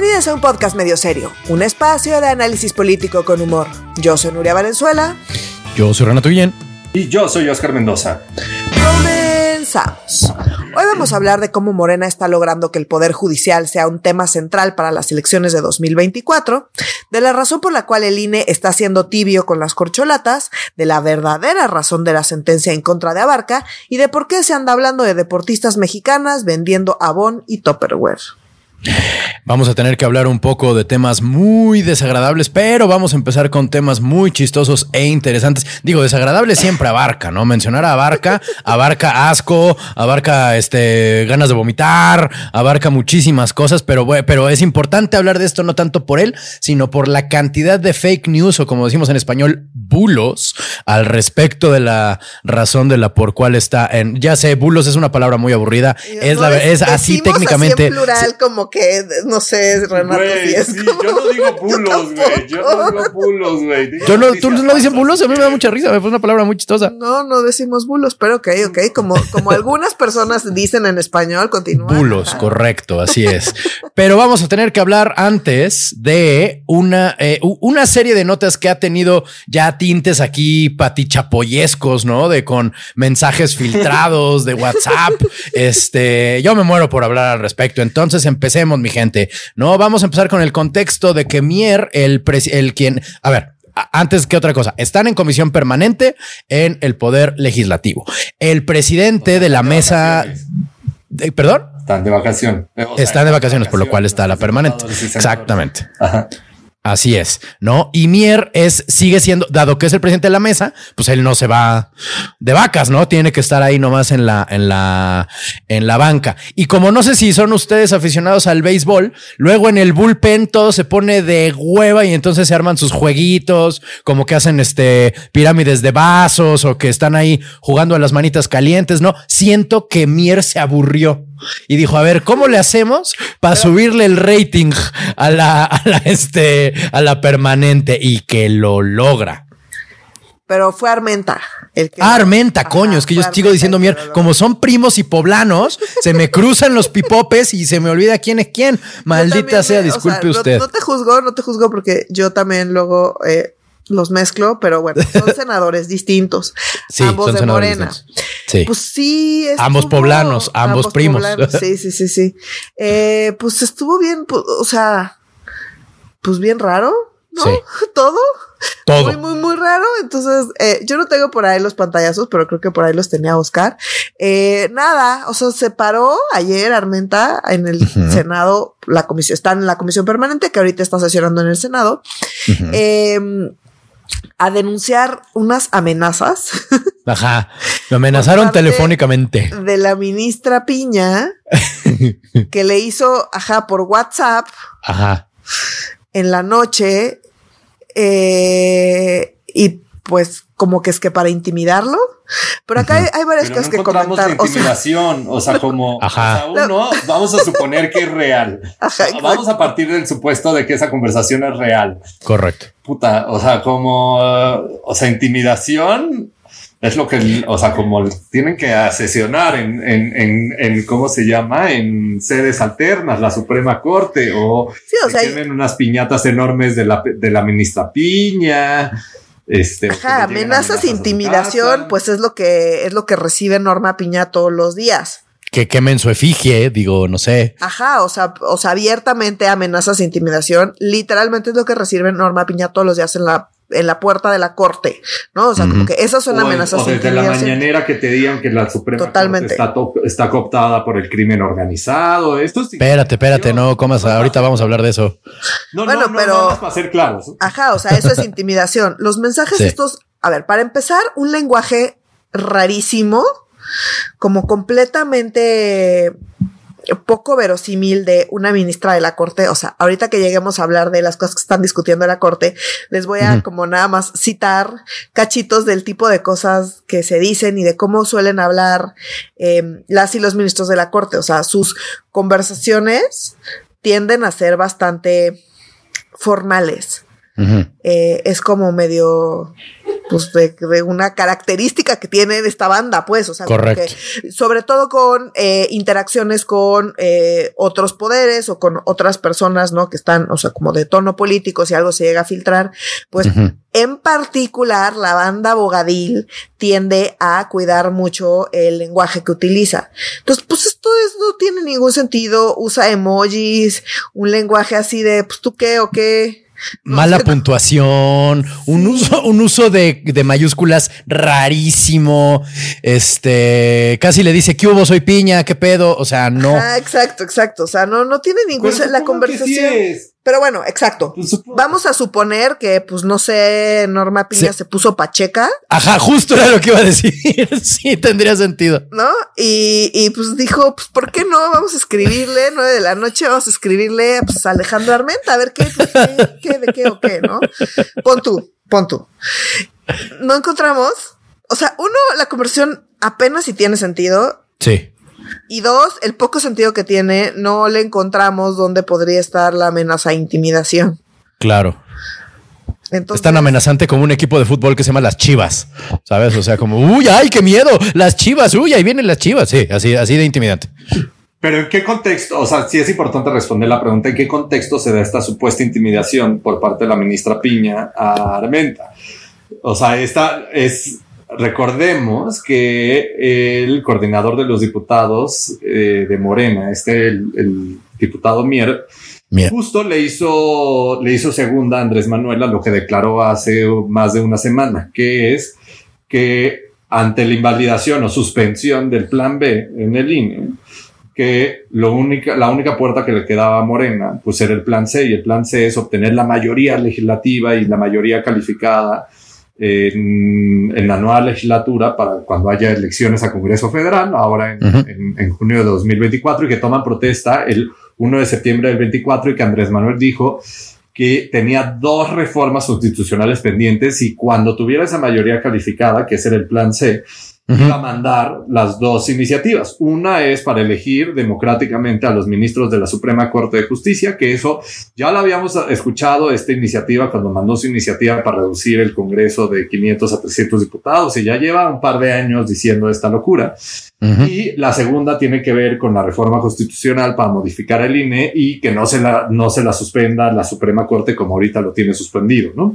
Bienvenidos a un podcast medio serio, un espacio de análisis político con humor. Yo soy Nuria Valenzuela. Yo soy Renato Guillén. Y yo soy Oscar Mendoza. Comenzamos. Hoy vamos a hablar de cómo Morena está logrando que el Poder Judicial sea un tema central para las elecciones de 2024, de la razón por la cual el INE está siendo tibio con las corcholatas, de la verdadera razón de la sentencia en contra de Abarca y de por qué se anda hablando de deportistas mexicanas vendiendo Avon y Tupperware. Vamos a tener que hablar un poco de temas muy desagradables, pero vamos a empezar con temas muy chistosos e interesantes. Digo, desagradable siempre abarca, ¿no? Mencionar a abarca, abarca asco, abarca este ganas de vomitar, abarca muchísimas cosas, pero, pero es importante hablar de esto no tanto por él, sino por la cantidad de fake news o como decimos en español, bulos al respecto de la razón de la por cual está en. Ya sé, bulos es una palabra muy aburrida. es la es así técnicamente. Así plural, como que no sé, Renato. sí, yo no digo bulos, güey. Yo, no digo bulos, güey. Yo no, tú no dices bulos, a mí me da mucha risa, me fue una palabra muy chistosa. No, no decimos bulos, pero ok, ok. Como, como algunas personas dicen en español, continúa. Bulos, correcto, así es. pero vamos a tener que hablar antes de una, eh, una serie de notas que ha tenido ya tintes aquí patichapoyescos, ¿no? De con mensajes filtrados de WhatsApp. Este, yo me muero por hablar al respecto. Entonces empecemos, mi gente. No, vamos a empezar con el contexto de que Mier, el, el quien, a ver, antes que otra cosa, están en comisión permanente en el Poder Legislativo. El presidente de la mesa... ¿Perdón? Están de vacaciones. están de vacaciones, por lo cual está la permanente. Exactamente. Ajá. Así es, ¿no? Y Mier es, sigue siendo, dado que es el presidente de la mesa, pues él no se va de vacas, ¿no? Tiene que estar ahí nomás en la, en la, en la banca. Y como no sé si son ustedes aficionados al béisbol, luego en el bullpen todo se pone de hueva y entonces se arman sus jueguitos, como que hacen este pirámides de vasos o que están ahí jugando a las manitas calientes, ¿no? Siento que Mier se aburrió y dijo, a ver, ¿cómo le hacemos para subirle el rating a la, a la, este, a la permanente y que lo logra? Pero fue Armenta. El que ah, Armenta, coño, es que yo sigo diciendo, mier, como son primos y poblanos, se me cruzan los pipopes y se me olvida quién es quién. Maldita sea, disculpe usted. No, te juzgo, no te juzgo porque yo también luego eh, los mezclo, pero bueno, son senadores distintos. Sí, ambos de Morena. Sí. Pues sí. ambos poblanos, ambos, primos. Sí, sí, sí, sí. Eh, pues estuvo bien, o sea, pues bien raro, ¿no? Sí. Todo. Todo. Muy, muy, muy raro. Entonces, eh, yo no tengo por ahí los pantallazos, pero creo que por ahí los tenía Oscar. Eh, nada, o sea, se paró ayer Armenta en el Senado, la comisión, está en la comisión permanente que ahorita está sesionando en el Senado. eh, a denunciar unas amenazas. Ajá. Lo amenazaron telefónicamente. De la ministra Piña, que le hizo, ajá, por WhatsApp. Ajá. En la noche. Eh, y pues como que es que para intimidarlo. Pero acá hay, varias cosas que comentar. intimidación, o sea, como uno, vamos a suponer que es real. vamos a partir del supuesto de que esa conversación es real. Correcto. Puta, o sea, como, o sea, intimidación es lo que, o sea, como tienen que asesionar en, en, en, ¿cómo se llama? En sedes alternas, la Suprema Corte, o, tienen unas piñatas enormes de la, de la ministra Piña. Este, Ajá, amenazas, e intimidación, pues es lo que es lo que recibe Norma Piña todos los días. Que quemen su efigie, digo, no sé. Ajá, o sea, o sea, abiertamente amenazas e intimidación, literalmente es lo que recibe Norma Piña todos los días en la en la puerta de la corte, ¿no? O sea, como que esas son amenazas. O desde la mañanera que te digan que la Suprema Totalmente. está, está, cooptada por el crimen organizado. Esto sí. Espérate, espérate, no comas. Ahorita vamos a hablar de eso. No, bueno, no, pero. para ser claros. Ajá, o sea, eso es intimidación. Los mensajes estos, a ver, para empezar, un lenguaje rarísimo, como completamente poco verosímil de una ministra de la corte. O sea, ahorita que lleguemos a hablar de las cosas que están discutiendo en la corte, les voy a como nada más citar cachitos del tipo de cosas que se dicen y de cómo suelen hablar em, las y los ministros de la corte. O sea, sus conversaciones tienden a ser bastante formales. Eh, es como medio pues de, una característica que tiene esta banda, pues, o sea, Correcto. sobre todo con eh, interacciones con eh, otros poderes o con otras personas, ¿no? Que están, o sea, como de tono político, si algo se llega a filtrar, pues en particular la banda Bogadil tiende a cuidar mucho el lenguaje que utiliza. Entonces, pues esto es, no tiene ningún sentido, usa emojis, un lenguaje así de, pues tú qué o qué. Mala puntuación, un uso, un uso de, mayúsculas rarísimo. Este casi le dice que hubo, soy piña, qué pedo. O sea, no. Ah, exacto, exacto. O sea, no, no tiene ningún la conversación. Pero bueno, exacto. Pues Vamos a suponer que, pues no sé, Norma Piña se puso pacheca. Ajá, justo era lo que iba a decir. sí, tendría sentido. ¿No? Y, y pues dijo, pues, ¿por qué no? Vamos a escribirle, nueve de la noche, vamos a escribirle pues, a Alejandro Armenta, a ver qué, pues, qué, de qué o qué, ¿no? Pon tú, pon tú. No encontramos. O sea, uno, la conversión apenas si tiene sentido. Sí. Y dos, el poco sentido que tiene, no le encontramos dónde podría estar la amenaza a intimidación. Claro. es tan amenazante como un equipo de fútbol que se llama las Chivas, ¿sabes? O sea, como, uy, ay, qué miedo, las Chivas, uy, ahí vienen las Chivas, sí, así, así de intimidante. Pero en qué contexto, o sea, sí es importante responder la pregunta, ¿en qué contexto se da esta supuesta intimidación por parte de la ministra Piña a Armenta? O sea, esta es recordemos que el coordinador de los diputados eh, de Morena, este, el, diputado Mier, justo le hizo, le hizo segunda a Andrés Manuel a lo que declaró hace más de una semana, que es que ante la invalidación o suspensión del plan B en el INE, que lo única, la única puerta que le quedaba a Morena, pues era el plan C, y el plan C es obtener la mayoría legislativa y la mayoría calificada en, la nueva legislatura para cuando haya elecciones a Congreso Federal, ahora en, en, junio de 2024, y que toman protesta el 1 de septiembre del 24 y que Andrés Manuel dijo que tenía dos reformas constitucionales pendientes y cuando tuviera esa mayoría calificada, que es el plan C, a mandar las dos iniciativas. Una es para elegir democráticamente a los ministros de la Suprema Corte de Justicia, que eso ya lo habíamos escuchado, esta iniciativa, cuando mandó su iniciativa para reducir el Congreso de 500 a 300 diputados, y ya lleva un par de años diciendo esta locura. Y la segunda tiene que ver con la reforma constitucional para modificar el INE y que no se la, no se la suspenda la Suprema Corte como ahorita lo tiene suspendido, ¿no?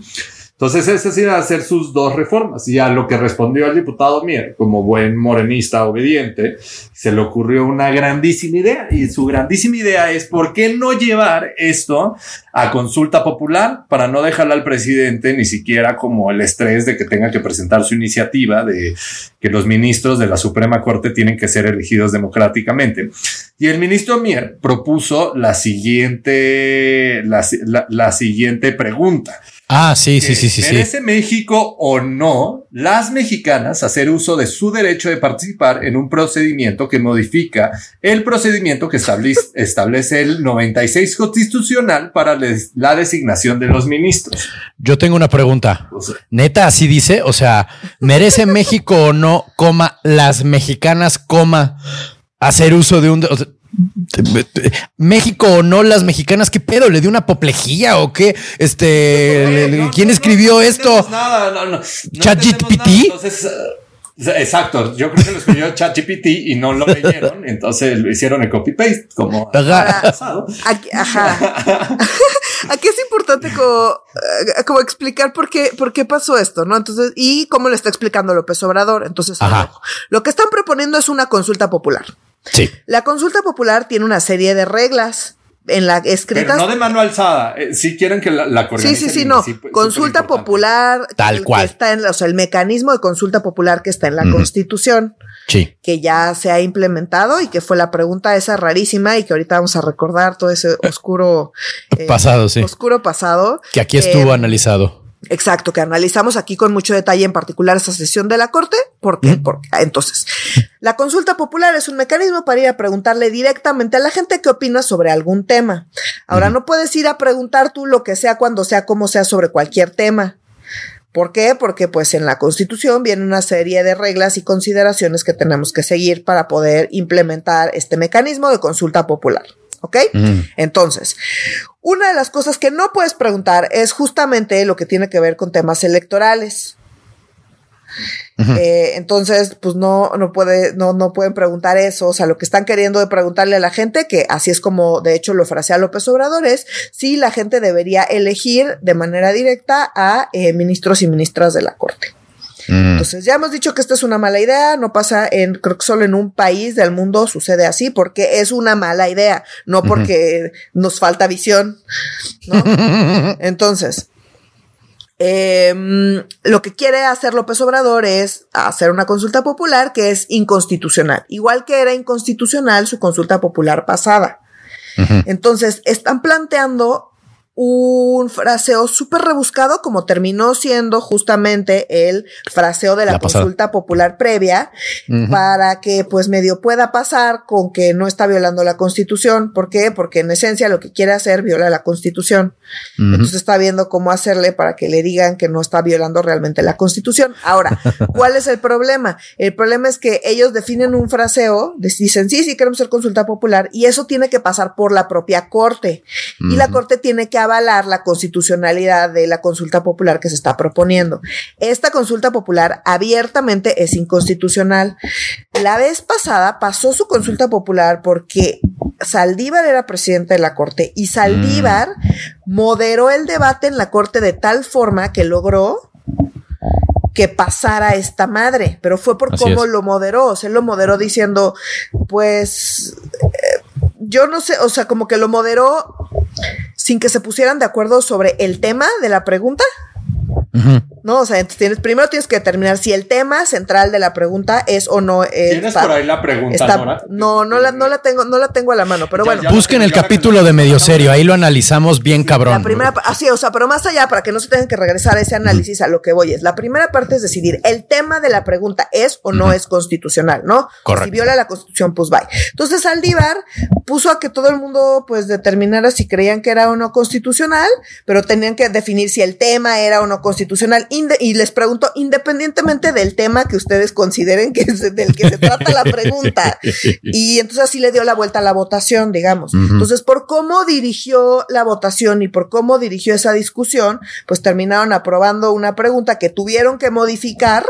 Entonces, ese sí a hacer sus dos reformas. Y a lo que respondió el diputado Mier, como buen morenista obediente, se le ocurrió una grandísima idea. Y su grandísima idea es, ¿por qué no llevar esto a consulta popular para no dejarle al presidente ni siquiera como el estrés de que tenga que presentar su iniciativa de que los ministros de la Suprema Corte tienen que ser elegidos democráticamente? Y el ministro Mier propuso la siguiente, la siguiente pregunta. Ah, sí, sí, sí, sí. ¿Merece México o no las mexicanas hacer uso de su derecho de participar en un procedimiento que modifica el procedimiento que establece, el 96 constitucional para la designación de los ministros? Yo tengo una pregunta. Neta, así dice. O sea, ¿merece México o no, coma, las mexicanas, coma, hacer uso de un... México o no las mexicanas, ¿qué pedo? ¿Le dio una apoplejía o qué? Este, ¿quién escribió esto? Nada, no, ChatGPT. Exacto, yo creo que lo escribió ChatGPT y no lo leyeron, entonces lo hicieron en copy paste, como pasado. Aquí, ajá. Aquí es importante como, eh, como, explicar por qué, por qué pasó esto, ¿no? Entonces, y cómo lo está explicando López Obrador. Entonces, lo que están proponiendo es una consulta popular. Sí. La consulta popular tiene una serie de reglas en la escritas. no de mano alzada. Eh, si quieren que la, la Sí, sí, sí, no. consulta popular. Tal cual. está en, o sea, el mecanismo de consulta popular que está en la Constitución. Sí. Que ya se ha implementado y que fue la pregunta esa rarísima y que ahorita vamos a recordar todo ese oscuro. Eh, pasado, sí. Oscuro pasado. Que aquí estuvo eh, analizado. Exacto, que analizamos aquí con mucho detalle, en particular esa sesión de la Corte. ¿Por qué? Porque, entonces, la consulta popular es un mecanismo para ir a preguntarle directamente a la gente qué opina sobre algún tema. Ahora, no puedes ir a preguntar tú lo que sea, cuando sea, como sea, sobre cualquier tema. ¿Por qué? Porque pues en la Constitución viene una serie de reglas y consideraciones que tenemos que seguir para poder implementar este mecanismo de consulta popular. ¿Ok? Entonces, una de las cosas que no puedes preguntar es justamente lo que tiene que ver con temas electorales. Eh, entonces, pues no, no puede, no, no pueden preguntar eso. O sea, lo que están queriendo de preguntarle a la gente, que así es como de hecho lo frasea López Obrador, es si la gente debería elegir de manera directa a eh, ministros y ministras de la Corte. Mm. Entonces, ya hemos dicho que esta es una mala idea, no pasa en, creo que solo en un país del mundo sucede así, porque es una mala idea, no porque nos falta visión, ¿no? Entonces, Em, lo que quiere hacer López Obrador es hacer una consulta popular que es inconstitucional, igual que era inconstitucional su consulta popular pasada. Entonces, están planteando un fraseo súper rebuscado, como terminó siendo justamente el fraseo de la, consulta popular previa, para que pues medio pueda pasar con que no está violando la constitución. ¿Por qué? Porque en esencia lo que quiere hacer viola la constitución. Entonces está viendo cómo hacerle para que le digan que no está violando realmente la constitución. Ahora, ¿cuál es el problema? El problema es que ellos definen un fraseo, dicen, sí, sí, queremos hacer consulta popular, y eso tiene que pasar por la propia corte. Y la corte tiene que avalar la constitucionalidad de la consulta popular que se está proponiendo. Esta consulta popular abiertamente es inconstitucional. La vez pasada pasó su consulta popular porque Saldívar era presidente de la corte y Saldívar mm. moderó el debate en la corte de tal forma que logró que pasara esta madre, pero fue por cómo lo moderó, o sea, lo moderó diciendo, pues, eh, yo no sé, o sea, como que lo moderó sin que se pusieran de acuerdo sobre el tema de la pregunta. No, o sea, tienes, primero tienes que determinar si el tema central de la pregunta es o no es. ¿Tienes por ahí la pregunta, No, no la, no la tengo, no la tengo a la mano, pero bueno. Busquen el capítulo de medio serio, ahí lo analizamos bien cabrón. La primera, así, o sea, pero más allá, para que no se tengan que regresar a ese análisis, a lo que voy es, la primera parte es decidir, el tema de la pregunta es o no es constitucional, ¿no? Correcto. Si viola la constitución, pues bye. Entonces, Aldívar puso a que todo el mundo, pues, determinara si creían que era o no constitucional, pero tenían que definir si el tema era o no constitucional y les pregunto, independientemente del tema que ustedes consideren que es del que se trata la pregunta. Y entonces así le dio la vuelta a la votación, digamos. Entonces, por cómo dirigió la votación y por cómo dirigió esa discusión, pues terminaron aprobando una pregunta que tuvieron que modificar.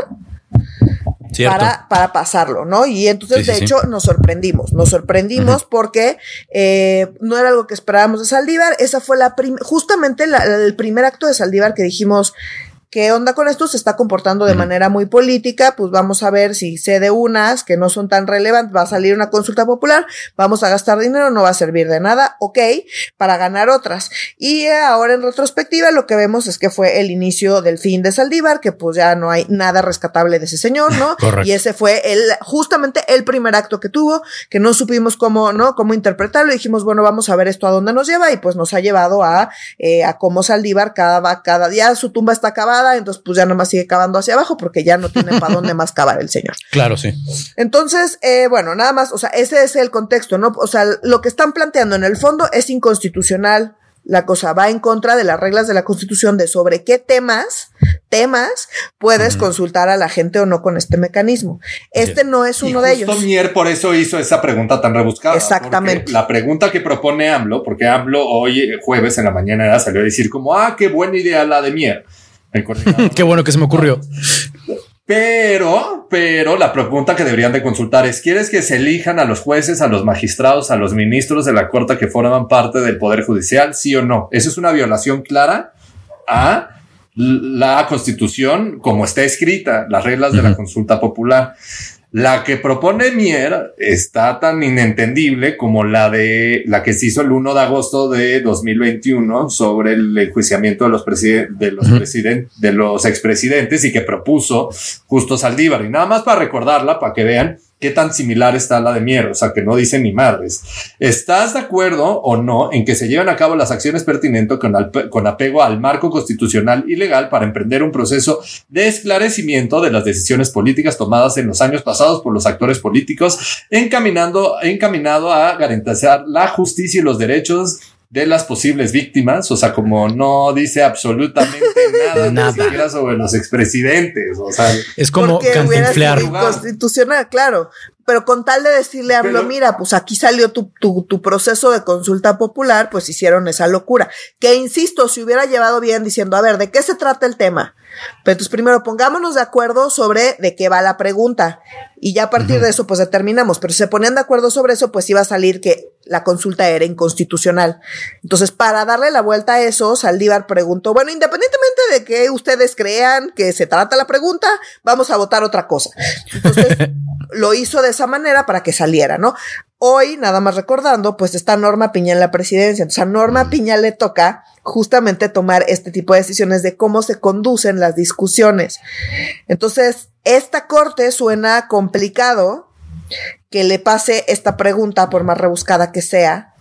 Para, para, pasarlo, ¿no? Y entonces, de hecho, nos sorprendimos, nos sorprendimos porque eh, no era algo que esperábamos de Saldívar. Esa fue la justamente el primer acto de Saldívar que dijimos, ¿Qué onda con esto? Se está comportando de manera muy política, pues vamos a ver si cede unas que no son tan relevantes, va a salir una consulta popular, vamos a gastar dinero, no va a servir de nada, ok, para ganar otras. Y ahora en retrospectiva lo que vemos es que fue el inicio del fin de Saldívar, que pues ya no hay nada rescatable de ese señor, ¿no? Y ese fue el, justamente el primer acto que tuvo, que no supimos cómo, ¿no? Cómo interpretarlo, dijimos, bueno, vamos a ver esto a dónde nos lleva, y pues nos ha llevado a, eh, a cómo Saldívar cada, cada día su tumba está acabada entonces pues ya nomás sigue cavando hacia abajo porque ya no tiene para dónde más cavar el señor. Claro, sí. Entonces, eh, bueno, nada más, o sea, ese es el contexto, ¿no? O sea, lo que están planteando en el fondo es inconstitucional. La cosa va en contra de las reglas de la Constitución de sobre qué temas, temas puedes consultar a la gente o no con este mecanismo. Este no es uno de ellos. Mier por eso hizo esa pregunta tan rebuscada. Exactamente. La pregunta que propone AMLO, porque AMLO hoy jueves en la mañana salió a decir como, ah, qué buena idea la de Mier Qué bueno que se me ocurrió. Pero, pero la pregunta que deberían de consultar es, ¿quieres que se elijan a los jueces, a los magistrados, a los ministros de la Corte que forman parte del Poder Judicial? Sí o no. Eso es una violación clara a la Constitución como está escrita, las reglas de la consulta popular. La que propone Mier está tan inentendible como la de la que se hizo el 1 de agosto de 2021 sobre el enjuiciamiento de los, de los, de los expresidentes y que propuso Justo Saldívar. Y nada más para recordarla, para que vean qué tan similar está la de Mier, o sea, que no dice ni madres. ¿Estás de acuerdo o no en que se lleven a cabo las acciones pertinentes con, con apego al marco constitucional y legal para emprender un proceso de esclarecimiento de las decisiones políticas tomadas en los años pasados por los actores políticos, encaminando, encaminado a garantizar la justicia y los derechos de las posibles víctimas, o sea, como no dice absolutamente nada, nada. ni siquiera sobre los expresidentes, o sea, es como cantinflear. Constitucional, claro, pero con tal de decirle a AMLO, mira, pues aquí salió tu, tu, tu, proceso de consulta popular, pues hicieron esa locura. Que insisto, si hubiera llevado bien diciendo, a ver, ¿de qué se trata el tema? Pero entonces primero pongámonos de acuerdo sobre de qué va la pregunta y ya a partir de eso pues determinamos, pero si se ponían de acuerdo sobre eso pues iba a salir que la consulta era inconstitucional. Entonces para darle la vuelta a eso, Saldívar preguntó, bueno, independientemente de que ustedes crean que se trata la pregunta, vamos a votar otra cosa. Entonces lo hizo de esa manera para que saliera, ¿no? Hoy, nada más recordando, pues está Norma Piña en la presidencia. Entonces a Norma Piña le toca justamente tomar este tipo de decisiones de cómo se conducen las discusiones. Entonces, esta corte suena complicado que le pase esta pregunta, por más rebuscada que sea,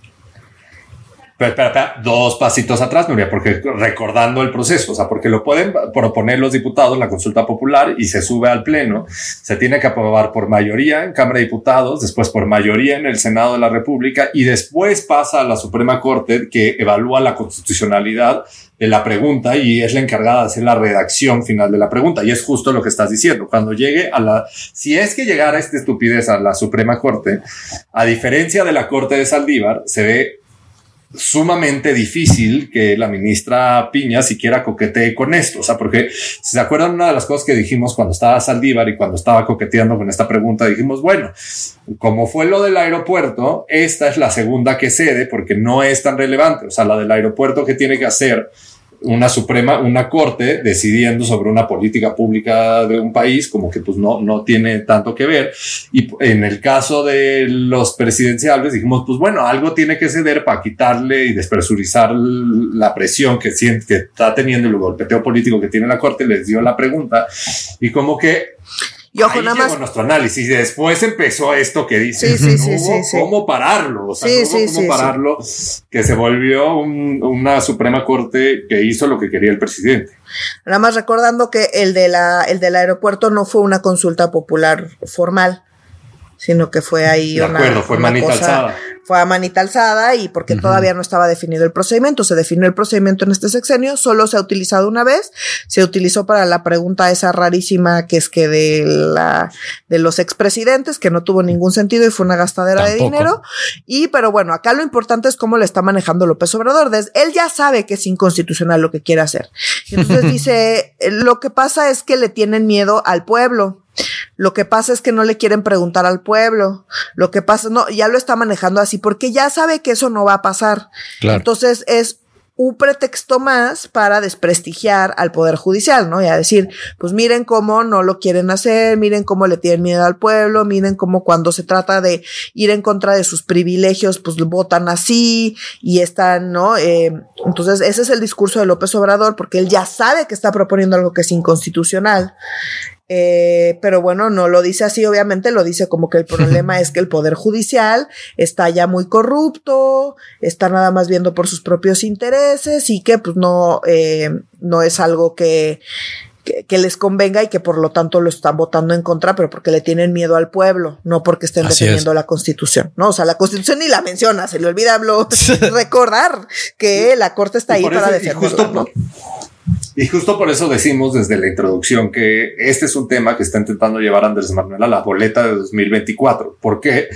pero espera, espera, dos pasitos atrás, Nuria, porque recordando el proceso, o sea, porque lo pueden proponer los diputados, la consulta popular, y se sube al Pleno, se tiene que aprobar por mayoría en Cámara de Diputados, después por mayoría en el Senado de la República, y después pasa a la Suprema Corte que evalúa la constitucionalidad de la pregunta y es la encargada de hacer la redacción final de la pregunta. Y es justo lo que estás diciendo. Cuando llegue a la, si es que llegara esta estupidez a la Suprema Corte, a diferencia de la Corte de Saldívar, se ve sumamente difícil que la ministra Piña siquiera coquetee con esto. O sea, porque se acuerdan una de las cosas que dijimos cuando estaba Saldívar y cuando estaba coqueteando con esta pregunta, dijimos, bueno, como fue lo del aeropuerto, esta es la segunda que cede porque no es tan relevante. O sea, la del aeropuerto que tiene que hacer una suprema, una corte decidiendo sobre una política pública de un país, como que pues no, no tiene tanto que ver. Y en el caso de los presidenciales dijimos, pues bueno, algo tiene que ceder para quitarle y despresurizar la presión que, siente, que está teniendo el golpeteo político que tiene la corte, les dio la pregunta y como que y ojo, nada más. nuestro análisis. Después empezó esto que dice, sí, sí, no cómo pararlo. O sea, no cómo pararlo, que se volvió una Suprema Corte que hizo lo que quería el presidente. Nada más recordando que el, de la, el del aeropuerto no fue una consulta popular formal sino que fue ahí de acuerdo, fue manita alzada. Fue a manita alzada y porque todavía no estaba definido el procedimiento, se definió el procedimiento en este sexenio, solo se ha utilizado una vez, se utilizó para la pregunta esa rarísima que es que de la de los expresidentes que no tuvo ningún sentido y fue una gastadera de dinero y pero bueno, acá lo importante es cómo le está manejando López Obrador, él ya sabe que es inconstitucional lo que quiere hacer. Entonces dice, lo que pasa es que le tienen miedo al pueblo. Lo que pasa es que no le quieren preguntar al pueblo. Lo que pasa, no, ya lo está manejando así porque ya sabe que eso no va a pasar. Entonces es un pretexto más para desprestigiar al Poder Judicial, ¿no? Y a decir, pues miren cómo no lo quieren hacer, miren cómo le tienen miedo al pueblo, miren cómo cuando se trata de ir en contra de sus privilegios, pues votan así y están, ¿no? Eh, entonces, ese es el discurso de López Obrador, porque él ya sabe que está proponiendo algo que es inconstitucional. Eh, pero bueno, no lo dice así, obviamente lo dice como que el problema es que el Poder Judicial está ya muy corrupto, está nada más viendo por sus propios intereses y que pues no, eh, no es algo que, que, les convenga y que por lo tanto lo están votando en contra, pero porque le tienen miedo al pueblo, no porque estén defendiendo la constitución, ¿no? O sea, la constitución ni la menciona, se le olvida recordar que la corte está ahí para defenderla, y justo por eso decimos desde la introducción que este es un tema que está intentando llevar Andrés Manuel a la boleta de 2024. ¿Por qué?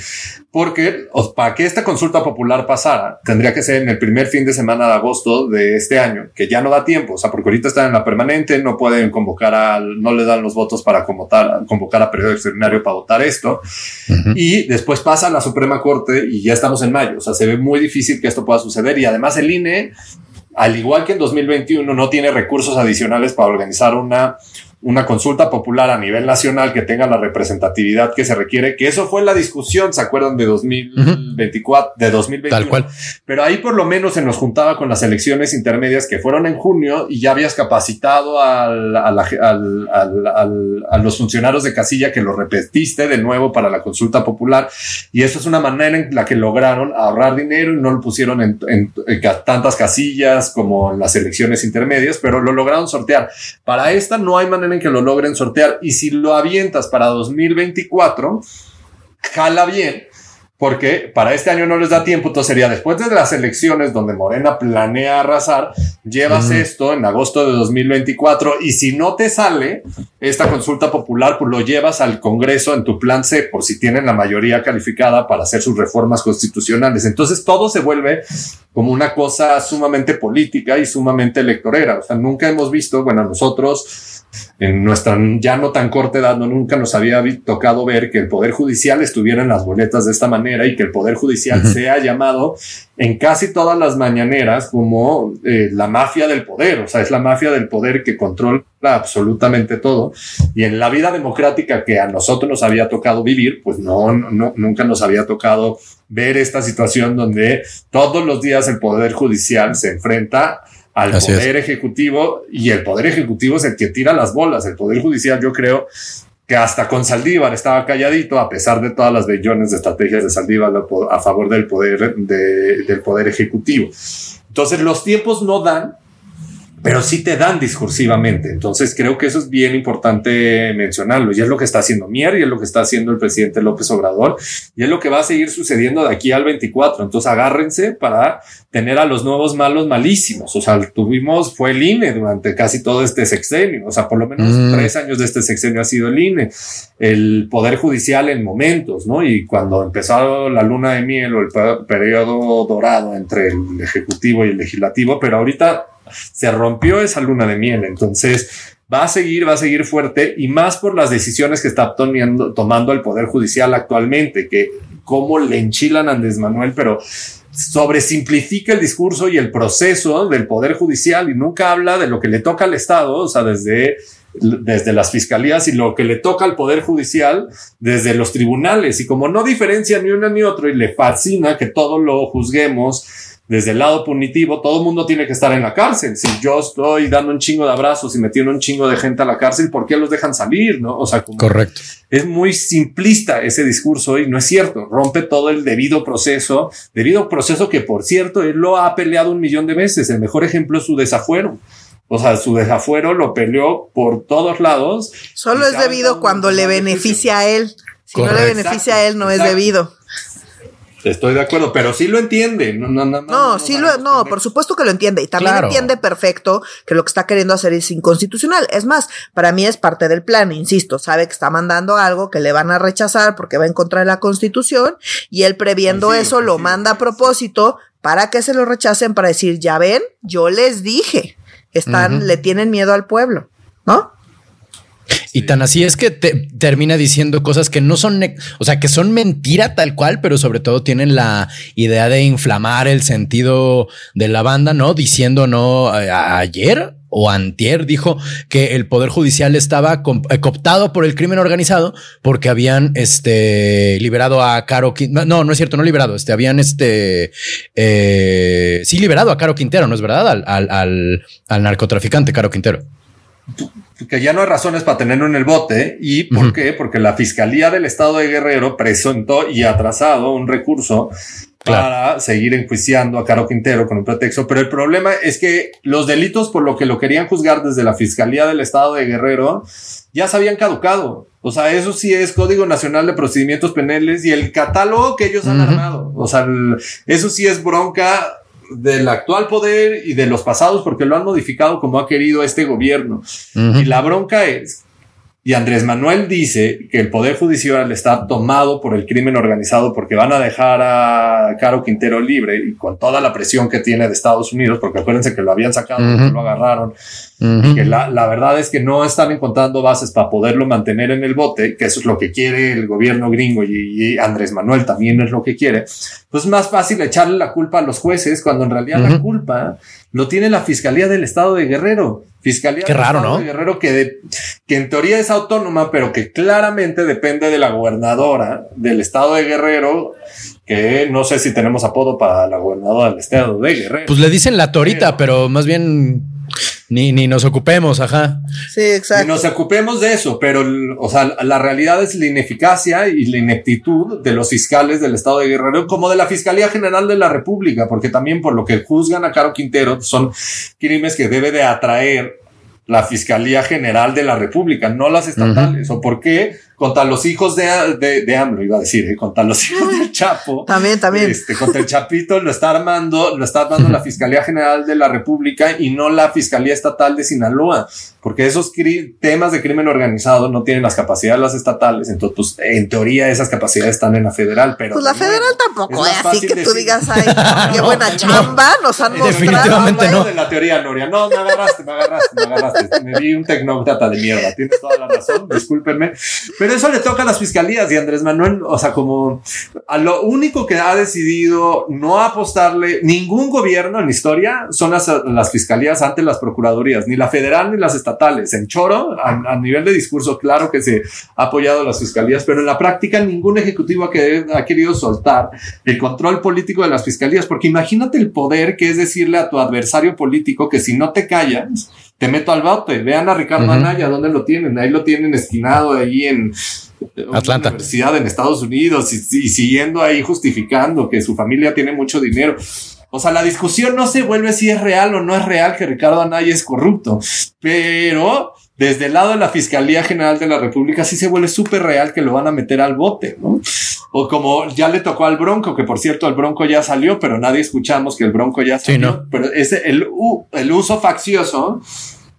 Porque para que esta consulta popular pasara, tendría que ser en el primer fin de semana de agosto de este año, que ya no da tiempo. O sea, porque ahorita están en la permanente, no pueden convocar al, no le dan los votos para convocar, convocar a periodo extraordinario para votar esto. Y después pasa a la Suprema Corte y ya estamos en mayo. O sea, se ve muy difícil que esto pueda suceder. Y además el INE al igual que en 2021 no tiene recursos adicionales para organizar una una consulta popular a nivel nacional que tenga la representatividad que se requiere, que eso fue la discusión, ¿se acuerdan de 2024, de 2021? Tal cual. Pero ahí por lo menos se nos juntaba con las elecciones intermedias que fueron en junio y ya habías capacitado al, a los funcionarios de casilla que lo repetiste de nuevo para la consulta popular. Y eso es una manera en la que lograron ahorrar dinero y no lo pusieron en, en tantas casillas como en las elecciones intermedias, pero lo lograron sortear. Para esta no hay manera en que lo logren sortear. Y si lo avientas para 2024, jala bien, porque para este año no les da tiempo, entonces sería después de las elecciones donde Morena planea arrasar, llevas esto en agosto de 2024 y si no te sale esta consulta popular, pues lo llevas al Congreso en tu plan C por si tienen la mayoría calificada para hacer sus reformas constitucionales. Entonces todo se vuelve como una cosa sumamente política y sumamente electorera. O sea, nunca hemos visto, bueno, nosotros en nuestra ya no tan corta edad, no nunca nos había tocado ver que el Poder Judicial estuviera en las boletas de esta manera y que el Poder Judicial sea llamado en casi todas las mañaneras como eh, la mafia del poder, o sea, es la mafia del poder que controla absolutamente todo. Y en la vida democrática que a nosotros nos había tocado vivir, pues no, no nunca nos había tocado ver esta situación donde todos los días el Poder Judicial se enfrenta al Poder Ejecutivo y el Poder Ejecutivo es el que tira las bolas. El Poder Judicial, yo creo que hasta con Saldívar estaba calladito, a pesar de todas las billones de estrategias de Saldívar a favor del poder, del poder ejecutivo. Entonces, los tiempos no dan pero sí te dan discursivamente. Entonces creo que eso es bien importante mencionarlo y es lo que está haciendo Mier y es lo que está haciendo el presidente López Obrador y es lo que va a seguir sucediendo de aquí al 24. Entonces agárrense para tener a los nuevos malos malísimos. O sea, tuvimos, fue el INE durante casi todo este sexenio. O sea, por lo menos mm. tres años de este sexenio ha sido el INE, el Poder Judicial en momentos, ¿no? Y cuando empezó la luna de miel o el periodo dorado entre el Ejecutivo y el Legislativo, pero ahorita se rompió esa luna de miel. Entonces va a seguir, va a seguir fuerte y más por las decisiones que está tomando el Poder Judicial actualmente, que cómo le enchilan a Andrés Manuel, pero sobresimplifica el discurso y el proceso del Poder Judicial y nunca habla de lo que le toca al Estado, o sea, desde desde las fiscalías y lo que le toca al Poder Judicial desde los tribunales. Y como no diferencia ni uno ni otro y le fascina que todo lo juzguemos desde el lado punitivo, todo el mundo tiene que estar en la cárcel. Si yo estoy dando un chingo de abrazos y metiendo un chingo de gente a la cárcel, ¿por qué los dejan salir? No, o sea, correcto. Es muy simplista ese discurso y no es cierto. Rompe todo el debido proceso, debido proceso que, por cierto, él lo ha peleado un millón de veces. El mejor ejemplo es su desafuero. O sea, su desafuero lo peleó por todos lados. Solo es debido cuando le beneficia a él. Si no le beneficia a él, no es debido. Estoy de acuerdo, pero sí lo entiende. No, no, no, no, sí lo, no, por supuesto que lo entiende. Y también entiende perfecto que lo que está queriendo hacer es inconstitucional. Es más, para mí es parte del plan, insisto, sabe que está mandando algo que le van a rechazar porque va en contra de la constitución y él previendo eso lo manda a propósito para que se lo rechacen para decir, ya ven, yo les dije, están, le tienen miedo al pueblo, ¿no? Y tan así es que te, termina diciendo cosas que no son, o sea, que son mentira tal cual, pero sobre todo tienen la idea de inflamar el sentido de la banda, ¿no? Diciendo, no, ayer o antier dijo que el poder judicial estaba eh, cooptado por el crimen organizado porque habían este liberado a Caro Quintero. No, no es cierto, no liberado. Este habían este eh, sí liberado a Caro Quintero, ¿no es verdad? Al, al, al, al narcotraficante Caro Quintero que ya no hay razones para tenerlo en el bote. ¿Y por qué? Porque la Fiscalía del Estado de Guerrero presentó y atrasado un recurso para seguir enjuiciando a Caro Quintero con un pretexto. Pero el problema es que los delitos por lo que lo querían juzgar desde la Fiscalía del Estado de Guerrero ya se habían caducado. O sea, eso sí es Código Nacional de Procedimientos Penales y el catálogo que ellos han armado. O sea, eso sí es bronca del actual poder y de los pasados porque lo han modificado como ha querido este gobierno. Y la bronca es y Andrés Manuel dice que el Poder Judicial está tomado por el crimen organizado porque van a dejar a Caro Quintero libre y con toda la presión que tiene de Estados Unidos, porque acuérdense que lo habían sacado, lo agarraron, y que la, la, verdad es que no están encontrando bases para poderlo mantener en el bote, que eso es lo que quiere el gobierno gringo y, Andrés Manuel también es lo que quiere, pues es más fácil echarle la culpa a los jueces cuando en realidad la culpa lo tiene la Fiscalía del Estado de Guerrero. Fiscalía Qué raro, ¿no? de Guerrero que, que en teoría es autónoma, pero que claramente depende de la gobernadora del Estado de Guerrero, que no sé si tenemos apodo para la gobernadora del Estado de Guerrero. Pues le dicen la torita, pero más bien ni, ni nos ocupemos, ajá. Sí, exacto. Ni nos ocupemos de eso, pero, o sea, la realidad es la ineficacia y la ineptitud de los fiscales del Estado de Guerrero, como de la Fiscalía General de la República, porque también por lo que juzgan a Caro Quintero son crímenes que debe de atraer la Fiscalía General de la República, no las estatales. ¿O por qué? Contra los hijos de, de, de AMLO, iba a decir, ¿eh? contra los hijos del Chapo. También, también. Este, contra el Chapito lo está armando, lo está armando la Fiscalía General de la República y no la Fiscalía Estatal de Sinaloa, porque esos temas de crimen organizado no tienen las capacidades las estatales, entonces, pues, en teoría esas capacidades están en la federal, pero. Pues la federal tampoco es, así que tú digas, ay, qué buena chamba nos han mostrado. Definitivamente no. De la teoría, Noria. No, me agarraste, me agarraste, me agarraste. Me di un tecnócrata de mierda. Tienes toda la razón, discúlpenme. Pero eso le toca a las fiscalías y Andrés Manuel, o sea, como a lo único que ha decidido no apostarle ningún gobierno en la historia son las, las fiscalías ante las procuradurías, ni la federal ni las estatales. En choro, a, nivel de discurso, claro que se ha apoyado las fiscalías, pero en la práctica ningún ejecutivo ha, que, ha querido soltar el control político de las fiscalías, porque imagínate el poder que es decirle a tu adversario político que si no te callas, te meto al bote. Vean a Ricardo Anaya, ¿dónde lo tienen? Ahí lo tienen esquinado ahí en Atlanta. universidad en Estados Unidos y, y, siguiendo ahí justificando que su familia tiene mucho dinero. O sea, la discusión no se vuelve si es real o no es real que Ricardo Anaya es corrupto, pero desde el lado de la Fiscalía General de la República sí se vuelve súper real que lo van a meter al bote, ¿no? O como ya le tocó al Bronco, que por cierto el Bronco ya salió, pero nadie escuchamos que el Bronco ya salió. Sí, ¿no? Pero ese, el, el uso faccioso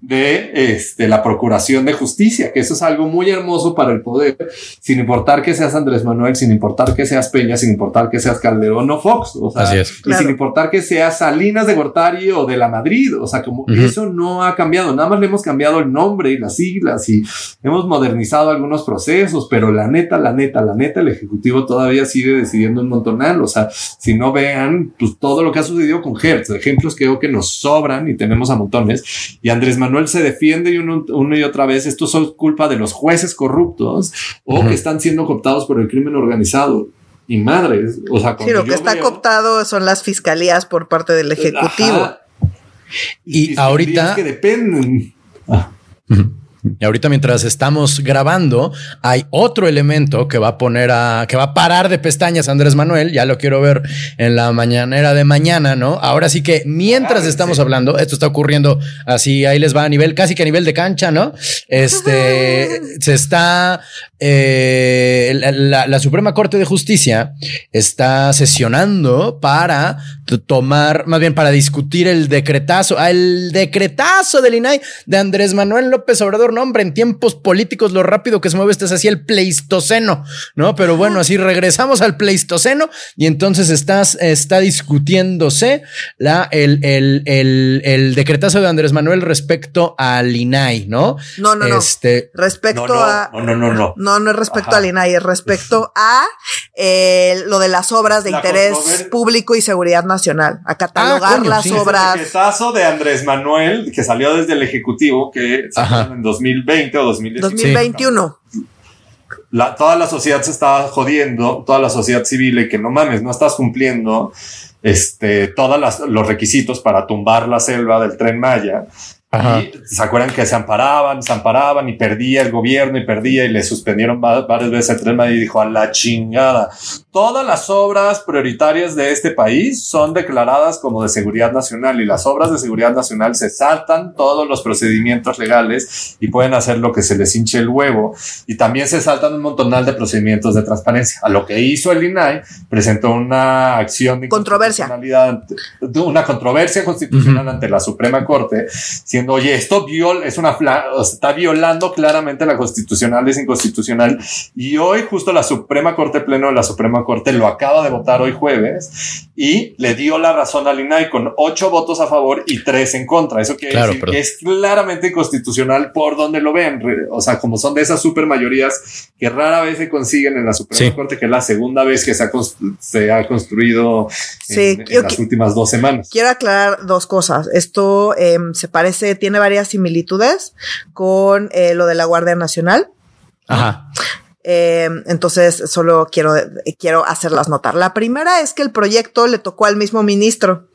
de este, la Procuración de Justicia, que eso es algo muy hermoso para el poder, sin importar que seas Andrés Manuel, sin importar que seas Peña, sin importar que seas Calderón o Fox, o sea, Así es. y Claro. sin importar que seas Salinas de Gortari o de la Madrid, o sea, como Ujú. eso no ha cambiado, nada más le hemos cambiado el nombre y las siglas y hemos modernizado algunos procesos, pero la neta, la neta, la neta, el Ejecutivo todavía sigue decidiendo un montonal, o sea, si no vean pues, todo lo que ha sucedido con Hertz, ejemplos creo que nos sobran y tenemos a montones, y Andrés Manuel se defiende y uno, uno y otra vez, esto son culpa de los jueces corruptos o que están siendo cooptados por el crimen organizado. Y madres, o sea, Sí, lo que está veo- cooptado son las fiscalías por parte del Ejecutivo. Ajá. Y ahorita- que dependen. Ah. Y ahorita mientras estamos grabando, hay otro elemento que va a poner a, que va a parar de pestañas Andrés Manuel. Ya lo quiero ver en la mañanera de mañana, ¿no? Ahora sí que mientras estamos hablando, esto está ocurriendo así, ahí les va a nivel, casi que a nivel de cancha, ¿no? Este, se está, eh, la, la- la Suprema Corte de Justicia está sesionando para tomar, más bien para discutir el decretazo, el decretazo del INAI de Andrés Manuel López Obrador. No, hombre, en tiempos políticos lo rápido que se mueve esto es así el pleistoceno, ¿no? Pero bueno, así regresamos al pleistoceno y entonces estás, está discutiéndose la, el, el, el, el decretazo de Andrés Manuel respecto al INAI, ¿no? No, no, no. Este, Respecto no, no, a. no, no, no, no. No, no es respecto Ajá. al INAI, es respecto a eh, lo de las obras de La interés público y seguridad nacional, a catalogar Ah, coño, las sí. obras. El decretazo de Andrés Manuel, que salió desde el Ejecutivo, que en 2020 o 2019. 2021. La, toda la sociedad se estaba jodiendo, toda la sociedad civil, y que no mames, no estás cumpliendo este, todos los requisitos para tumbar la selva del tren Maya. Ajá. Y se acuerdan que se amparaban, se amparaban y perdía el gobierno y perdía y le suspendieron va- varias veces el tren y dijo a la chingada. Todas las obras prioritarias de este país son declaradas como de seguridad nacional y las obras de seguridad nacional se saltan todos los procedimientos legales y pueden hacer lo que se les hinche el huevo y también se saltan un montonal de procedimientos de transparencia. A lo que hizo el INAI, presentó una acción de Controversia. una controversia constitucional ante la Suprema Corte, diciendo, oye, esto viol es una está violando claramente la constitucional, es inconstitucional. Y hoy justo la Suprema Corte Pleno de la Suprema Corte lo acaba de votar hoy jueves y le dio la razón al INAI con ocho votos a favor y tres en contra. Eso quiere Claro, decir pero- que es claramente inconstitucional por donde lo vean. Re- O sea, como son de esas super mayorías que rara vez se consiguen en la Suprema Sí. Corte, que es la segunda vez que se ha, se ha construido Sí, en, en las últimas dos semanas. Quiero aclarar dos cosas. Esto em, se parece, tiene varias similitudes con eh, lo de la Guardia Nacional. Ajá. Eh, entonces, solo quiero, quiero hacerlas notar. La primera es que el proyecto le tocó al mismo ministro.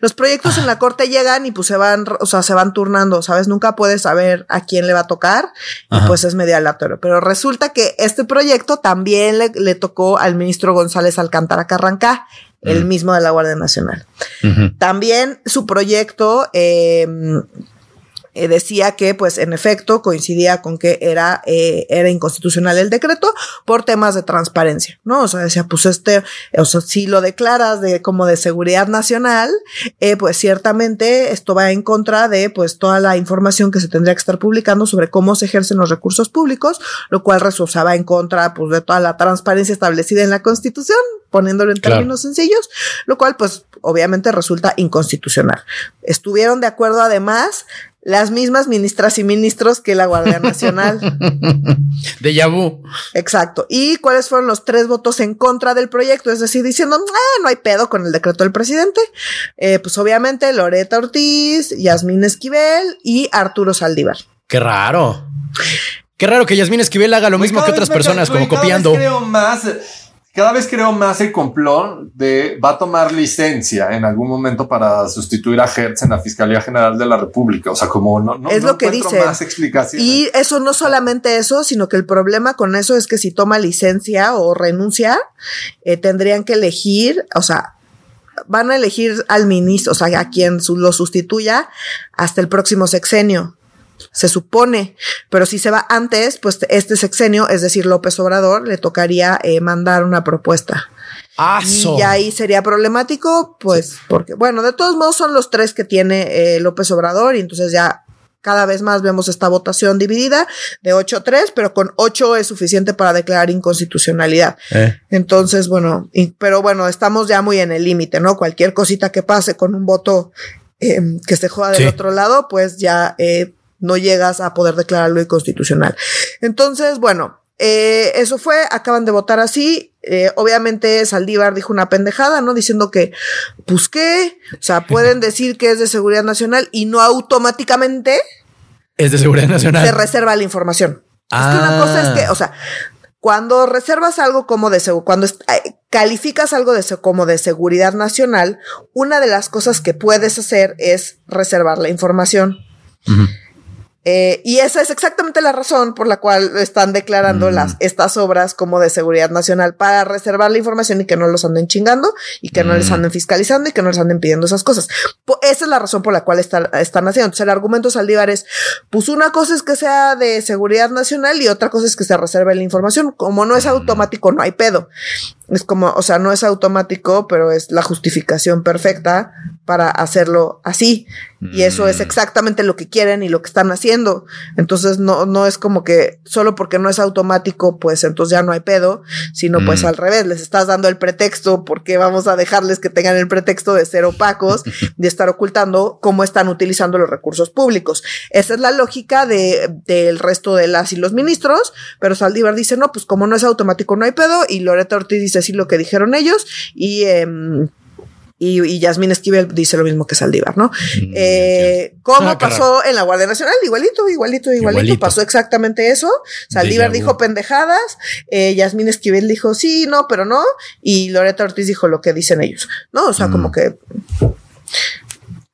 Los proyectos en la corte llegan y pues se van, o sea, se van turnando, ¿sabes? Nunca puedes saber a quién le va a tocar y pues es medio aleatorio. Pero resulta que este proyecto también le, le tocó al ministro González Alcántara Carrancá, el mismo de la Guardia Nacional. También su proyecto eh, eh, decía que, pues, en efecto, coincidía con que era, eh, era inconstitucional el decreto por temas de transparencia, ¿no? O sea, decía, pues este, o sea, si lo declaras de como de seguridad nacional, eh, pues ciertamente esto va en contra de, pues, toda la información que se tendría que estar publicando sobre cómo se ejercen los recursos públicos, lo cual resultaba en contra, pues, de toda la transparencia establecida en la Constitución, poniéndolo en términos sencillos, lo cual, pues, obviamente resulta inconstitucional. Estuvieron de acuerdo además las mismas ministras y ministros que la Guardia Nacional. de Yabú. Exacto. ¿Y cuáles fueron los tres votos en contra del proyecto? Es decir, diciendo, ah, no hay pedo con el decreto del presidente. Eh, pues obviamente Loreta Ortiz, Yasmín Esquivel y Arturo Saldívar. Qué raro. Qué raro que Yasmín Esquivel haga lo mismo que otras personas, como copiando. creo más cada vez creo más el complot de va a tomar licencia en algún momento para sustituir a Hertz en la Fiscalía General de la República. O sea, como no, no es lo que dice. Más explicaciones. Y eso no solamente eso, sino que el problema con eso es que si toma licencia o renuncia, eh, tendrían que elegir, o sea, van a elegir al ministro, o sea, a quien lo sustituya hasta el próximo sexenio se supone, pero si se va antes, pues este sexenio, es decir, López Obrador, le tocaría eh, mandar una propuesta. Y ahí sería problemático, pues, porque, bueno, de todos modos son los tres que tiene eh, López Obrador y entonces ya cada vez más vemos esta votación dividida de 8-3, pero con 8 es suficiente para declarar inconstitucionalidad. Eh. Entonces, bueno, pero bueno, estamos ya muy en el límite, ¿no? Cualquier cosita que pase con un voto em, que se juega del otro lado, pues ya no llegas a poder declararlo inconstitucional. Entonces, bueno, eh, eso fue, acaban de votar así. Eh, obviamente Saldívar dijo una pendejada, ¿no? Diciendo que, pues qué, o sea, pueden decir que es de seguridad nacional y no automáticamente es de seguridad nacional. Se reserva la información. Es que una cosa es que, o sea, cuando reservas algo como de cuando eh, calificas algo de como de seguridad nacional, una de las cosas que puedes hacer es reservar la información. Eh, y esa es exactamente la razón por la cual están declarando mm. las, estas obras como de seguridad nacional para reservar la información y que no los anden chingando y que no les mm. anden fiscalizando y que no les anden pidiendo esas cosas. esa es la razón por la cual están haciendo. Entonces el argumento Saldívar es, pues una cosa es que sea de seguridad nacional y otra cosa es que se reserve la información. Como no es mm. automático, no hay pedo. Es como, o sea, no es automático, pero es la justificación perfecta para hacerlo así. Y eso es exactamente lo que quieren y lo que están haciendo. Entonces no, no es como que solo porque no es automático, pues entonces ya no hay pedo, sino pues al revés, les estás dando el pretexto porque vamos a dejarles que tengan el pretexto de ser opacos, de estar ocultando cómo están utilizando los recursos públicos. Esa es la lógica de, del resto de las y los ministros, pero Saldívar dice, no, pues como no es automático, no hay pedo, y Loreta Ortiz dice así lo que dijeron ellos, y eh, y, y Yasmín Esquivel dice lo mismo que Saldívar, ¿no? Mm, eh, ¿Cómo ah, pasó en la Guardia Nacional? Igualito, igualito, igualito, Pasó exactamente eso. Saldívar dijo pendejadas. Eh, Yasmín Esquivel dijo sí, no, pero no. Y Loreta Ortiz dijo lo que dicen ellos, ¿no? O sea, como mm. que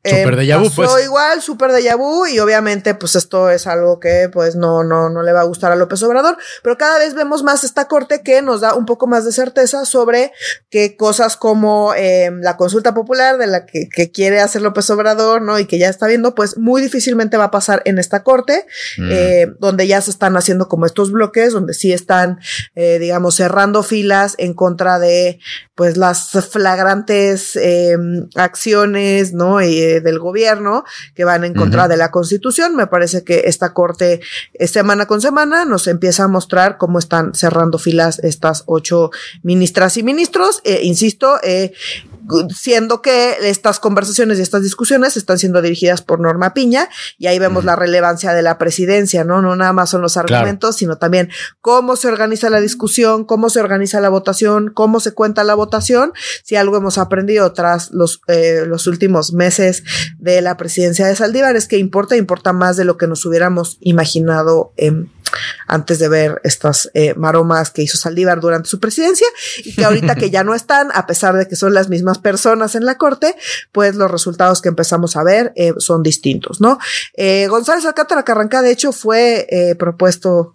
Super de Yabu, pues. igual, súper de Yabu, y obviamente, pues esto es algo que, pues, no, no, no le va a gustar a López Obrador, pero cada vez vemos más esta corte que nos da un poco más de certeza sobre que cosas como em, la consulta popular de la que, quiere hacer López Obrador, ¿no? Y que ya está viendo, pues muy difícilmente va a pasar en esta corte, mm. eh, donde ya se están haciendo como estos bloques, donde sí están, eh, digamos, cerrando filas en contra de, pues, las flagrantes em, acciones, ¿no? Y, eh, del gobierno que van en contra de la constitución. Me parece que esta corte eh, semana con semana nos empieza a mostrar cómo están cerrando filas estas ocho ministras y ministros. Eh, insisto, eh, siendo que estas conversaciones y estas discusiones están siendo dirigidas por Norma Piña y ahí vemos la relevancia de la presidencia, ¿no? No nada más son los argumentos, sino también cómo se organiza la discusión, cómo se organiza la votación, cómo se cuenta la votación. Si algo hemos aprendido tras los, eh, los últimos meses de la presidencia de Saldívar es que importa, importa más de lo que nos hubiéramos imaginado en antes de ver estas eh, maromas que hizo Saldívar durante su presidencia y que ahorita que ya no están, a pesar de que son las mismas personas en la corte, pues los resultados que empezamos a ver eh, son distintos, ¿no? Eh, González Alcántara Carranca, de hecho, fue propuesto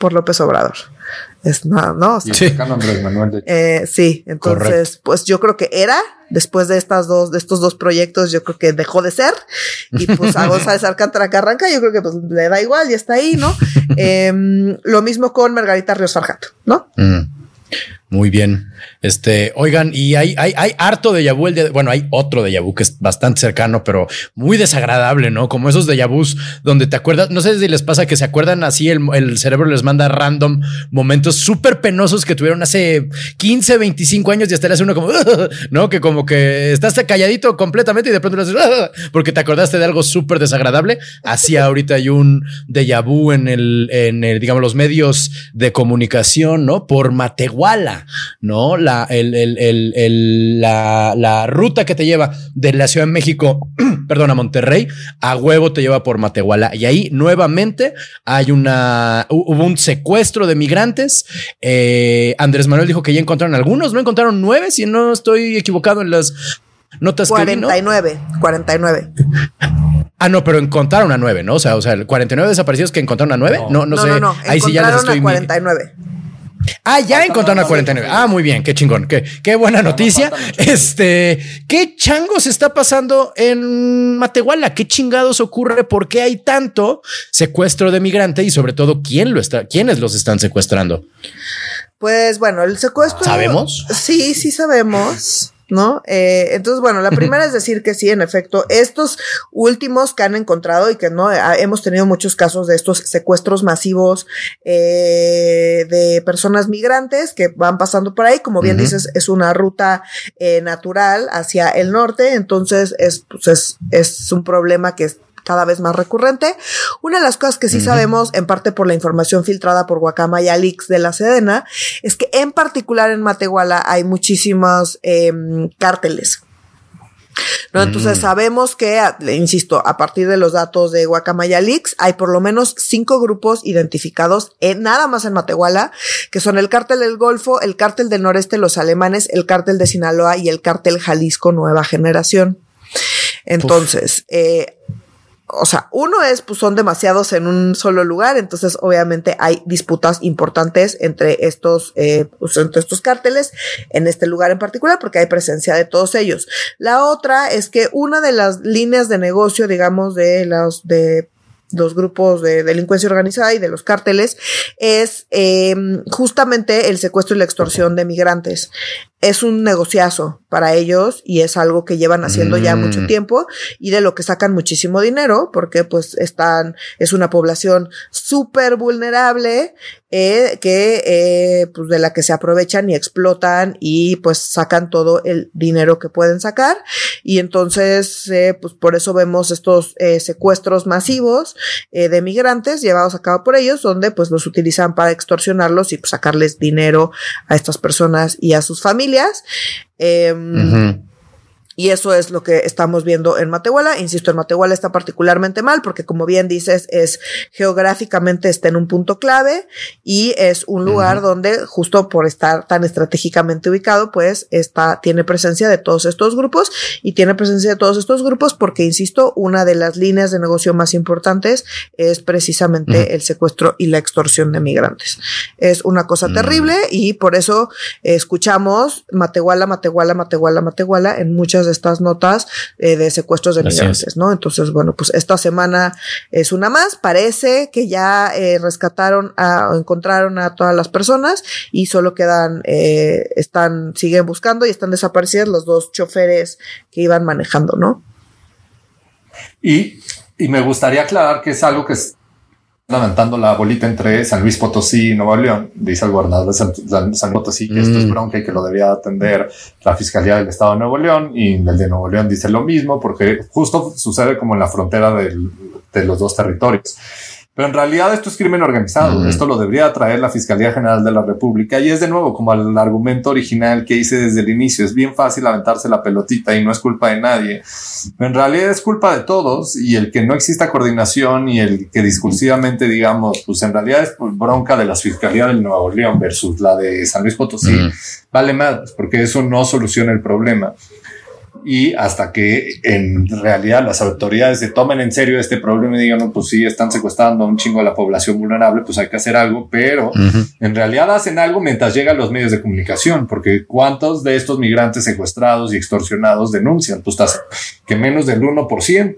por López Obrador. es nada, ¿no? sí. Eh, entonces, pues yo creo que era, después de estas dos, de estos dos proyectos, yo creo que dejó de ser. Y pues a González Alcántara que arranca, yo creo que pues le da igual y está ahí, ¿no? Em, lo mismo con Margarita Ríos Farjato, ¿no? Mm. Muy bien. Este, oigan, y hay, hay, hay harto de vu el día, bueno, hay otro de vu que es bastante cercano, pero muy desagradable, ¿no? Como esos de vus donde te acuerdas, no sé si les pasa que se acuerdan así, el, el cerebro les manda random momentos súper penosos que tuvieron hace 15, 25 años y hasta le hace uno como, ¿no? Que como que estás calladito completamente y de pronto le haces, porque te acordaste de algo súper desagradable. Así ahorita hay un de vu en el, en el, digamos, los medios de comunicación, ¿no? Por Matehuala, ¿no? la, el, la, ruta que te lleva de la Ciudad de México, perdón, a Monterrey, a huevo te lleva por Matehuala. Y ahí nuevamente hay una, hubo un secuestro de migrantes. Eh, Andrés Manuel dijo que ya encontraron algunos, no encontraron nueve, si no estoy equivocado en las notas 49, que 49. Ah, no, pero encontraron a nueve, ¿no? O sea, o sea, 49 desaparecidos que encontraron a nueve. No, no, sé. Ahí sí ya les estoy. A 49. Ah, ya encontraron a 49. Ah, muy bien, qué chingón, qué, qué buena noticia. Este, ¿qué changos está pasando en Matehuala? ¿Qué chingados ocurre? ¿Por qué hay tanto secuestro de migrante y sobre todo quién lo está, quiénes los están secuestrando? Pues bueno, el secuestro. ¿Sabemos? Sí, sí sabemos. ¿No? Eh, entonces, bueno, la primera es decir que sí, en efecto, estos últimos que han encontrado y que no ah, hemos tenido muchos casos de estos secuestros masivos eh, de personas migrantes que van pasando por ahí, como bien dices, es una ruta eh, natural hacia el norte, entonces es, pues es, es un problema que cada vez más recurrente. Una de las cosas que sí sabemos, en parte por la información filtrada por Guacamaya Leaks de la Sedena, es que en particular en Matehuala hay muchísimos em, cárteles. ¿no? Entonces mm. sabemos que, insisto, a partir de los datos de Guacamaya Leaks, hay por lo menos cinco grupos identificados en, nada más en Matehuala, que son el cártel del Golfo, el cártel del Noreste, los alemanes, el cártel de Sinaloa y el cártel Jalisco Nueva Generación. Entonces, eh, o sea, uno es, pues son demasiados en un solo lugar, entonces obviamente hay disputas importantes entre estos, eh, pues, entre estos cárteles en este lugar en particular, porque hay presencia de todos ellos. La otra es que una de las líneas de negocio, digamos, de los, de los grupos de delincuencia organizada y de los cárteles es eh, justamente el secuestro y la extorsión de migrantes es un negociazo para ellos y es algo que llevan haciendo ya mucho mm. tiempo y de lo que sacan muchísimo dinero porque pues están, es una población súper vulnerable eh, que eh, pues de la que se aprovechan y explotan y pues sacan todo el dinero que pueden sacar y entonces eh, pues por eso vemos estos eh, secuestros masivos eh, de migrantes llevados a cabo por ellos donde pues los utilizan para extorsionarlos y pues, sacarles dinero a estas personas y a sus familias Em, y eso es lo que estamos viendo en Matehuala. Insisto, en Matehuala está particularmente mal porque, como bien dices, es geográficamente está en un punto clave y es un lugar donde, justo por estar tan estratégicamente ubicado, pues está, tiene presencia de todos estos grupos y tiene presencia de todos estos grupos porque, insisto, una de las líneas de negocio más importantes es precisamente el secuestro y la extorsión de migrantes. Es una cosa mm. terrible y por eso escuchamos Matehuala, Matehuala, Matehuala, Matehuala en muchas estas notas eh, de secuestros de migrantes, ¿no? Entonces, bueno, pues esta semana es una más. Parece que ya eh, rescataron a, o encontraron a todas las personas y solo quedan, eh, están, siguen buscando y están desaparecidas los dos choferes que iban manejando, ¿no? Y, y me gustaría aclarar que es algo que es, levantando la bolita entre San Luis Potosí y Nuevo León. Dice el gobernador de San, Luis Potosí que esto es mm. bronca y que lo debía atender la Fiscalía del Estado de Nuevo León y el de Nuevo León dice lo mismo porque justo sucede como en la frontera de los dos territorios. Pero en realidad esto es crimen organizado. Esto lo debería traer la Fiscalía General de la República. Y es de nuevo como el argumento original que hice desde el inicio. Es bien fácil aventarse la pelotita y no es culpa de nadie. Pero en realidad es culpa de todos y el que no exista coordinación y el que discursivamente digamos, pues en realidad es bronca de la Fiscalía del Nuevo León versus la de San Luis Potosí. Vale más porque eso no soluciona el problema. Y hasta que en realidad las autoridades se tomen en serio este problema y digan, no, pues sí, están secuestrando a un chingo de la población vulnerable, pues hay que hacer algo, pero en realidad hacen algo mientras llegan los medios de comunicación, porque ¿cuántos de estos migrantes secuestrados y extorsionados denuncian? Pues estás que menos del 1%.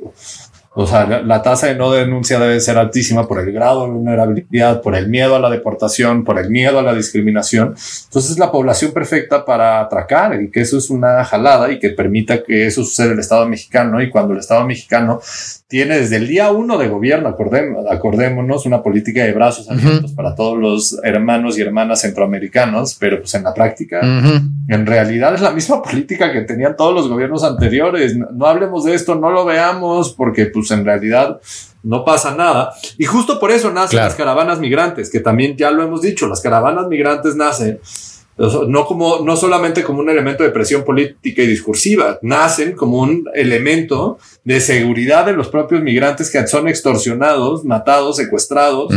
O sea, la, tasa de no denuncia debe ser altísima por el grado de vulnerabilidad, por el miedo a la deportación, por el miedo a la discriminación. Entonces es la población perfecta para atracar y que eso es una jalada y que permita que eso suceda en el Estado mexicano. Y cuando el Estado mexicano tiene desde el día uno de gobierno, acordémonos, una política de brazos abiertos para todos los hermanos y hermanas centroamericanos, pero pues en la práctica, en realidad es la misma política que tenían todos los gobiernos anteriores. No, hablemos de esto, no lo veamos, porque pues en realidad no pasa nada. Y justo por eso nacen las caravanas migrantes, que también ya lo hemos dicho, las caravanas migrantes nacen no como, no solamente como un elemento de presión política y discursiva, nacen como un elemento de seguridad de los propios migrantes que son extorsionados, matados, secuestrados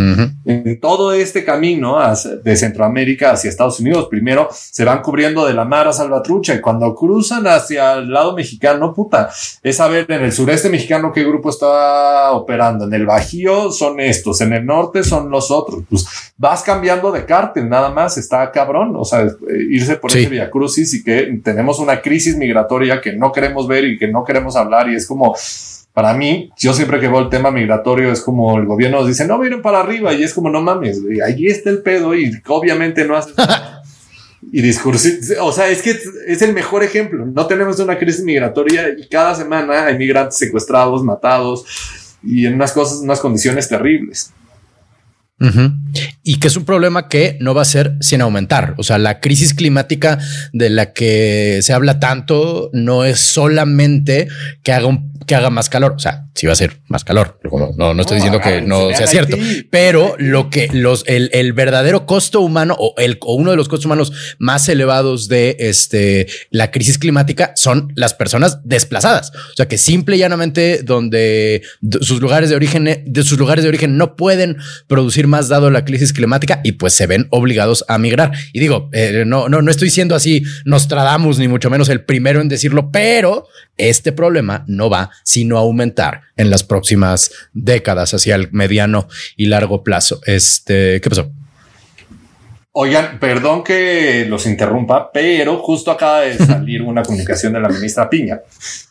en todo este camino de Centroamérica hacia Estados Unidos. Primero se van cubriendo de la mar a Salvatrucha y cuando cruzan hacia el lado mexicano, puta, es saber en el sureste mexicano qué grupo está operando. En el Bajío son estos, en el norte son los otros. Pues vas cambiando de cártel, nada más, está cabrón. O sea, irse por ese Via Crucis y que tenemos una crisis migratoria que no queremos ver y que no queremos hablar y es como para mí, yo siempre que veo el tema migratorio es como el gobierno dice, no, miren para arriba y es como, no mames, ahí está el pedo y obviamente no hace y discurso, o sea, es que es el mejor ejemplo. No tenemos una crisis migratoria y cada semana hay migrantes secuestrados, matados y en unas cosas, unas condiciones terribles. Y que es un problema que no va a ser sin aumentar. O sea, la crisis climática de la que se habla tanto no es solamente que haga un que haga más calor. O sea, sí va a ser más calor. No, no estoy diciendo que no sea cierto, pero lo que los, el, el, verdadero costo humano o el, o uno de los costos humanos más elevados de este, la crisis climática son las personas desplazadas. O sea, que simple y llanamente donde sus lugares de origen, de sus lugares de origen no pueden producir más dado la crisis climática y pues se ven obligados a migrar. Y digo, eh, no, no, no estoy siendo así Nostradamus, ni mucho menos el primero en decirlo, pero este problema no va sino aumentar en las próximas décadas hacia el mediano y largo plazo. Este, ¿qué pasó? Oigan, perdón que los interrumpa, pero justo acaba de salir una comunicación de la ministra Piña,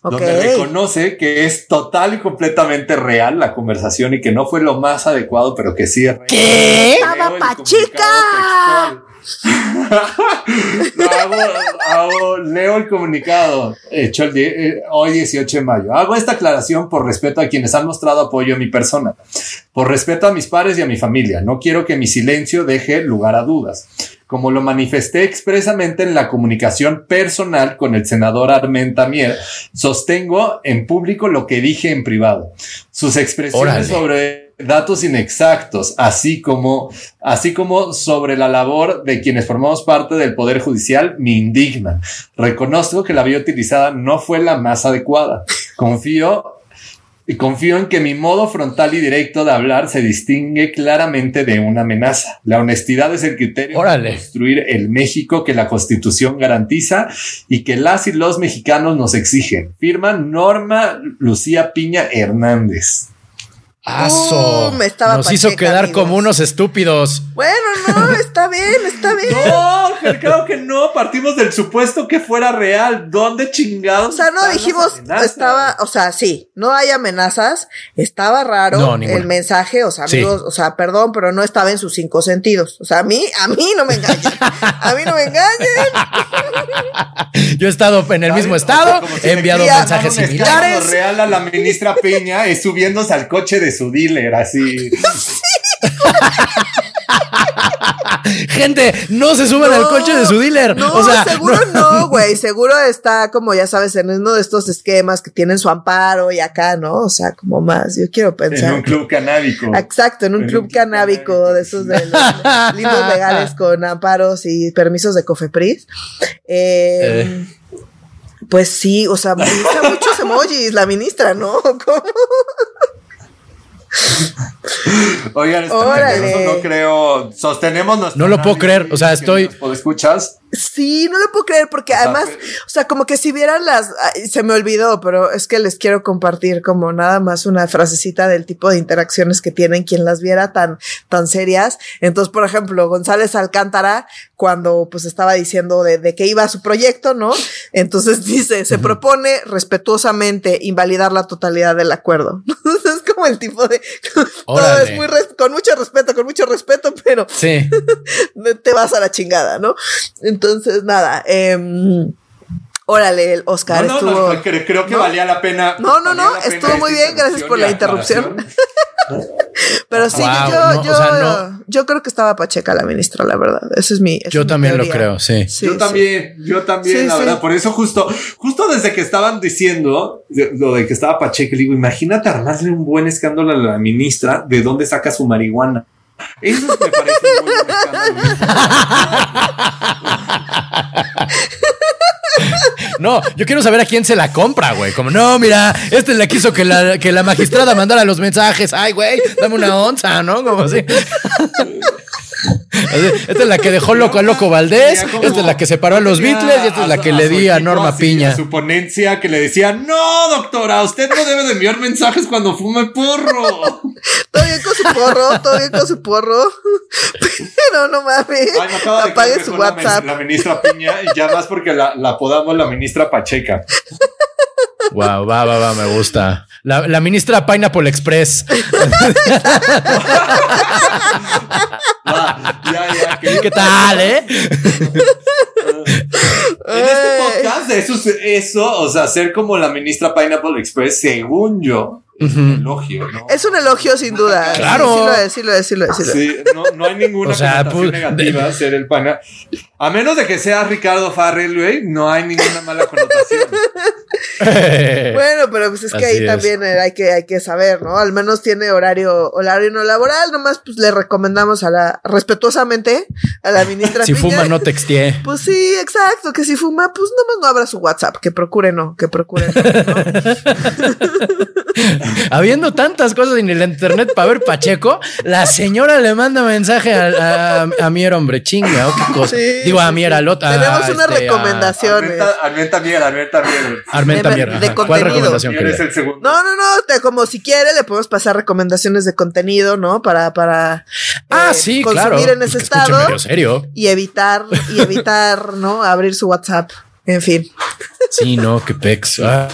donde reconoce que es total y completamente real la conversación y que no fue lo más adecuado, pero que sí es real. ¿Qué? ¡Estaba pachica! Hago, leo el comunicado hecho el eh, hoy 18 de mayo. Hago esta aclaración por respeto a quienes han mostrado apoyo a mi persona, por respeto a mis padres y a mi familia. No quiero que mi silencio deje lugar a dudas. Como lo manifesté expresamente en la comunicación personal con el senador Armenta Mier, sostengo en público lo que dije en privado. Sus expresiones sobre datos inexactos, así como, así como sobre la labor de quienes formamos parte del Poder Judicial, me indignan. Reconozco que la vía utilizada no fue la más adecuada. Confío y confío en que mi modo frontal y directo de hablar se distingue claramente de una amenaza. La honestidad es el criterio para construir el México que la Constitución garantiza y que las y los mexicanos nos exigen. Firma Norma Lucía Piña Hernández. ¡Aso! me estaba Nos hizo quedar como unos estúpidos. Bueno, no, está bien, está bien. No, creo que no. Partimos del supuesto que fuera real. ¿Dónde chingados? O sea, no dijimos, estaba, o sea, sí, no hay amenazas. Estaba raro el mensaje. O sea, amigos, o sea, perdón, pero no estaba en sus cinco sentidos. O sea, a mí, a mí no me engañen. A mí no me engañen. Yo he estado en el mismo estado, he enviado mensajes similares. real a la ministra Peña es subiéndose al coche de su dealer, así. Gente, no se suban al coche de su dealer. No, o sea, seguro no, güey. seguro está como ya sabes, en uno de estos esquemas que tienen su amparo y acá, ¿no? O sea, como más. Yo quiero pensar. En un club canábico. Exacto, en un, club, canábico, de esos de los libros legales con amparos y permisos de Cofepris. Eh, eh. Pues sí, o sea, muchos emojis la ministra, ¿no? ¿Cómo? Oigan, no creo. Sostenemos No lo puedo creer. O sea, estoy. ¿Escuchas? Sí, no lo puedo creer porque además, o sea, como que si vieran las, se me olvidó, pero es que les quiero compartir como nada más una frasecita del tipo de interacciones que tienen quien las viera tan, tan serias. Entonces, por ejemplo, González Alcántara, cuando pues estaba diciendo de, de qué iba su proyecto, ¿no? Entonces dice, se propone respetuosamente invalidar la totalidad del acuerdo. como el tipo de, todo es muy, con mucho respeto, con mucho respeto, pero sí. te vas a la chingada, ¿no? Entonces, nada, eh, Órale, el Oscar no, no, No, creo, que valía la pena. No, no, no, estuvo muy bien, gracias por la interrupción. Pero sí, yo, yo, yo, creo que estaba Pacheca la ministra, la verdad. Eso es mi. yo también lo creo, sí. yo también, yo también, la verdad. Por eso, justo, justo desde que estaban diciendo lo de que estaba Pacheca, le digo, imagínate armarle un buen escándalo a la ministra de dónde saca su marihuana. Eso me parece un buen escándalo. No, yo quiero saber a quién se la compra, güey. Como, no, mira, este es la que hizo que la, que la magistrada mandara los mensajes. Ay, güey, dame una onza, ¿no? Como así. Esta es la que dejó loco a Loco Valdés, esta es la que separó a los Beatles y esta es la que le di a Norma Piña. su ponencia que le decía, no, doctora, usted no debe de enviar mensajes cuando fume porro. todo bien con su porro, todo bien con su porro. Pero no mames. Apague su WhatsApp. La, ministra Piña, y ya más porque la, la apodamos la ministra Pacheca. Wow, va, va, va, me gusta. La, la ministra Pineapple Express. ¿Qué tal, eh? en este podcast, eso, eso, o sea, ser como la ministra Pineapple Express, según yo, es un elogio, ¿no? Es un elogio sin duda. Claro. Sí, lo es, sí lo es, sí lo es. Sí, no, no, hay ninguna o sea, pues, negativa ser el pana. A menos de que sea Ricardo Farrell, güey, no hay ninguna mala connotación. bueno, pero pues es que ahí también hay que, hay que saber, ¿no? Al menos tiene horario, horario no laboral, nomás pues le recomendamos a la, respetuosamente, a la ministra. si fuma, no texté. Pues sí, exacto, que si fuma, pues nomás no abra su WhatsApp, que procure no, que procure no. Habiendo tantas cosas en el internet para ver Pacheco, la señora le manda mensaje a, a, Mier, hombre, chinga, qué cosa. Digo, a Mier, al otro. Tenemos una este, recomendación. Armenta Mier, Armenta Mier. Armenta Mier. De, ¿Cuál recomendación crees? el segundo. No, no, no, como si quiere le podemos pasar recomendaciones de contenido, ¿no? Para, para ah, eh, sí, consumir en ese estado. Serio. Y evitar, y evitar, ¿no? Abrir su WhatsApp. En fin. Sí, no, qué pex. Ah,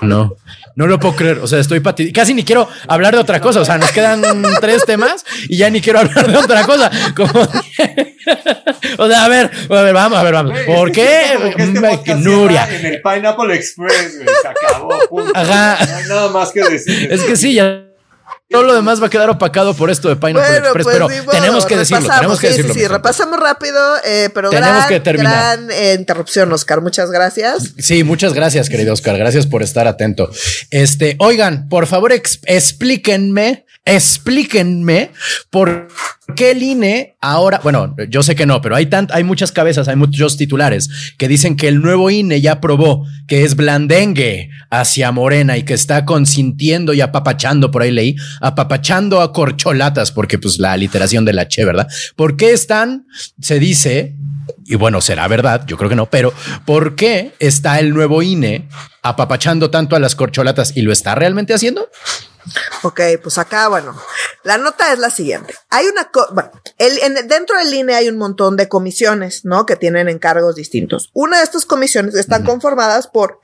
no. No lo puedo creer. O sea, estoy pati Casi ni quiero hablar de otra cosa. O sea, nos quedan tres temas y ya ni quiero hablar de otra cosa. Como... o sea, a ver, a ver, vamos, a ver, vamos. ¿Por qué? Este Nuria. En el Pineapple Express, güey. Se acabó. Ajá. No hay nada más que decir. Es que sí, ya todo lo demás va a quedar opacado por esto de Pineapple Express, pues pero tenemos que decirlo, tenemos que sí, decirlo. Sí, sí, repasamos rápido, eh, pero tenemos gran, que terminar. gran eh, interrupción, Oscar. Muchas gracias. Sí, muchas gracias, querido Oscar. Gracias por estar atento. Este, oigan, por favor, explíquenme explíquenme por qué el INE ahora, bueno, yo sé que no, pero hay tant, hay muchas cabezas, hay muchos titulares que dicen que el nuevo INE ya probó que es blandengue hacia Morena y que está consintiendo y apapachando, por ahí leí, apapachando a corcholatas, porque pues la literación de la che, ¿verdad? ¿Por qué están, se dice, y bueno, será verdad, yo creo que no, pero ¿por qué está el nuevo INE apapachando tanto a las corcholatas y lo está realmente haciendo? Ok, pues acá, bueno, la nota es la siguiente. Hay una, bueno, el, dentro del INE hay un montón de comisiones, ¿no? Que tienen encargos distintos. Una de estas comisiones están conformadas por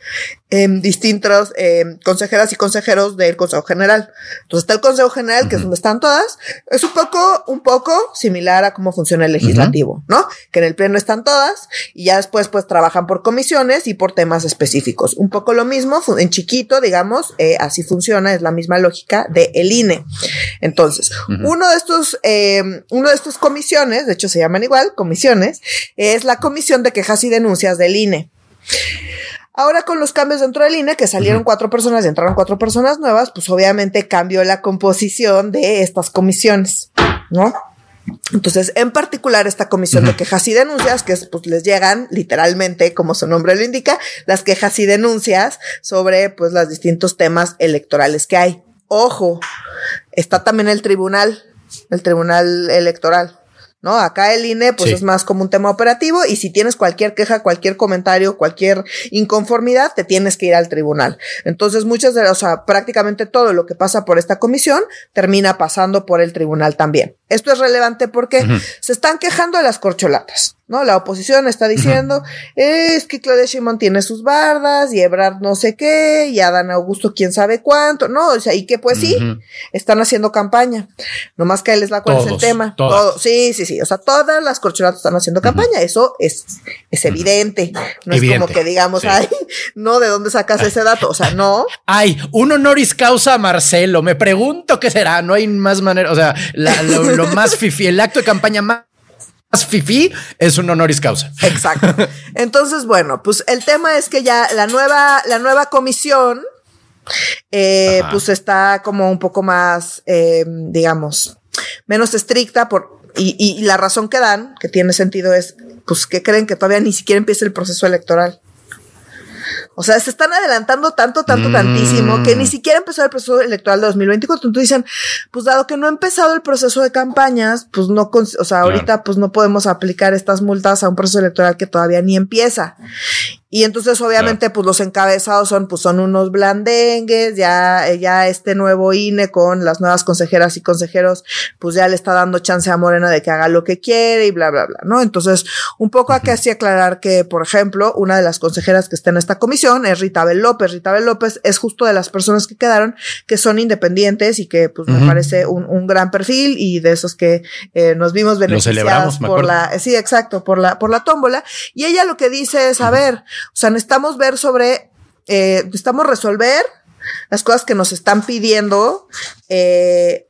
eh, distintos eh, consejeras y consejeros del Consejo General. Entonces está el Consejo General, que es donde están todas. Es un poco, un poco similar a cómo funciona el legislativo, ¿no? Que en el pleno están todas y ya después pues trabajan por comisiones y por temas específicos. Un poco lo mismo, en chiquito, digamos, eh, así funciona, es la misma lógica de el INE. Entonces, uno de estos, eh, uno de estas comisiones, de hecho se llaman igual, comisiones, es la Comisión de Quejas y Denuncias del INE. Ahora con los cambios dentro del INE, que salieron cuatro personas y entraron cuatro personas nuevas, pues obviamente cambió la composición de estas comisiones, ¿no? Entonces, en particular, esta comisión de quejas y denuncias, que pues les llegan literalmente, como su nombre lo indica, las quejas y denuncias sobre pues los distintos temas electorales que hay. Ojo, está también el tribunal, el tribunal electoral. ¿no? Acá el INE, pues es más como un tema operativo y si tienes cualquier queja, cualquier comentario, cualquier inconformidad, te tienes que ir al tribunal. Entonces, muchas de, o sea, prácticamente todo lo que pasa por esta comisión termina pasando por el tribunal también. Esto es relevante porque se están quejando de las corcholatas, ¿no? La oposición está diciendo, es que Claudia Sheinbaum tiene sus bardas y Ebrard no sé qué, y Adán Augusto quién sabe cuánto, ¿no? O sea, y que pues sí, están haciendo campaña. Nomás que él les va cuál es el tema. Todo. Sí, sí, sí. O sea, todas las corcholatas están haciendo campaña. Eso es, es evidente. No es como que digamos, ay, no, ¿de dónde sacas ese dato? O sea, no. Ay, un honoris causa a Marcelo. Me pregunto qué será. No hay más manera. O sea, la, lo más fifi, el acto de campaña más fifi es un honoris causa. Exacto. Entonces, bueno, pues el tema es que ya la nueva, la nueva comisión, eh, pues está como un poco más, eh, digamos, menos estricta por, y, y, la razón que dan, que tiene sentido, es, pues que creen que todavía ni siquiera empieza el proceso electoral. O sea, se están adelantando tanto, tanto, tantísimo que ni mm. siquiera empezó el proceso electoral de 2024. Entonces dicen, pues dado que no ha empezado el proceso de campañas, pues no, o sea, ahorita pues no podemos aplicar estas multas a un proceso electoral que todavía ni empieza. Y entonces, obviamente, pues los encabezados son, pues son unos blandengues, ya, ya este nuevo INE con las nuevas consejeras y consejeros, pues ya le está dando chance a Morena de que haga lo que quiere y bla, bla, bla, ¿no? Entonces, un poco aquí así aclarar que, por ejemplo, una de las consejeras que está en esta comisión es Rita Bel López. Rita Bel López es justo de las personas que quedaron que son independientes y que, pues, me parece un, un, gran perfil y de esos que eh, nos vimos beneficiados por la, sí, exacto, por la, por la tómbola. Y ella lo que dice es, a ver, o sea, necesitamos ver sobre, eh, necesitamos resolver las cosas que nos están pidiendo eh,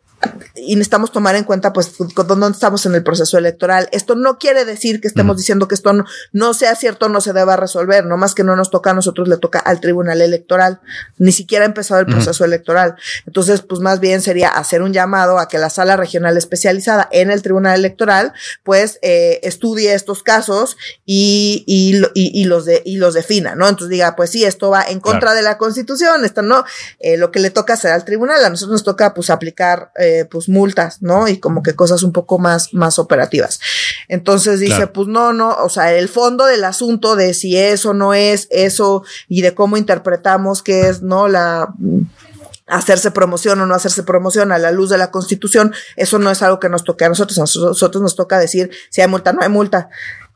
y necesitamos tomar en cuenta pues dónde estamos en el proceso electoral. Esto no quiere decir que estemos diciendo que esto no, sea cierto, no se deba resolver, no más que no nos toca a nosotros, le toca al tribunal electoral, ni siquiera ha empezado el proceso electoral. Entonces, pues más bien sería hacer un llamado a que la sala regional especializada en el tribunal electoral, pues eh, estudie estos casos y, y, y, los de, y los defina, ¿no? Entonces diga, pues sí, esto va en contra de la constitución, esto no, eh, lo que le toca hacer al tribunal, a nosotros nos toca pues aplicar eh, pues multas, ¿no? Y como que cosas un poco más, más operativas. Entonces dice, pues no, no, o sea, el fondo del asunto de si eso no es eso y de cómo interpretamos que es, ¿no? La hacerse promoción o no hacerse promoción a la luz de la constitución, eso no es algo que nos toque a nosotros, a nosotros nos toca decir si hay multa, no hay multa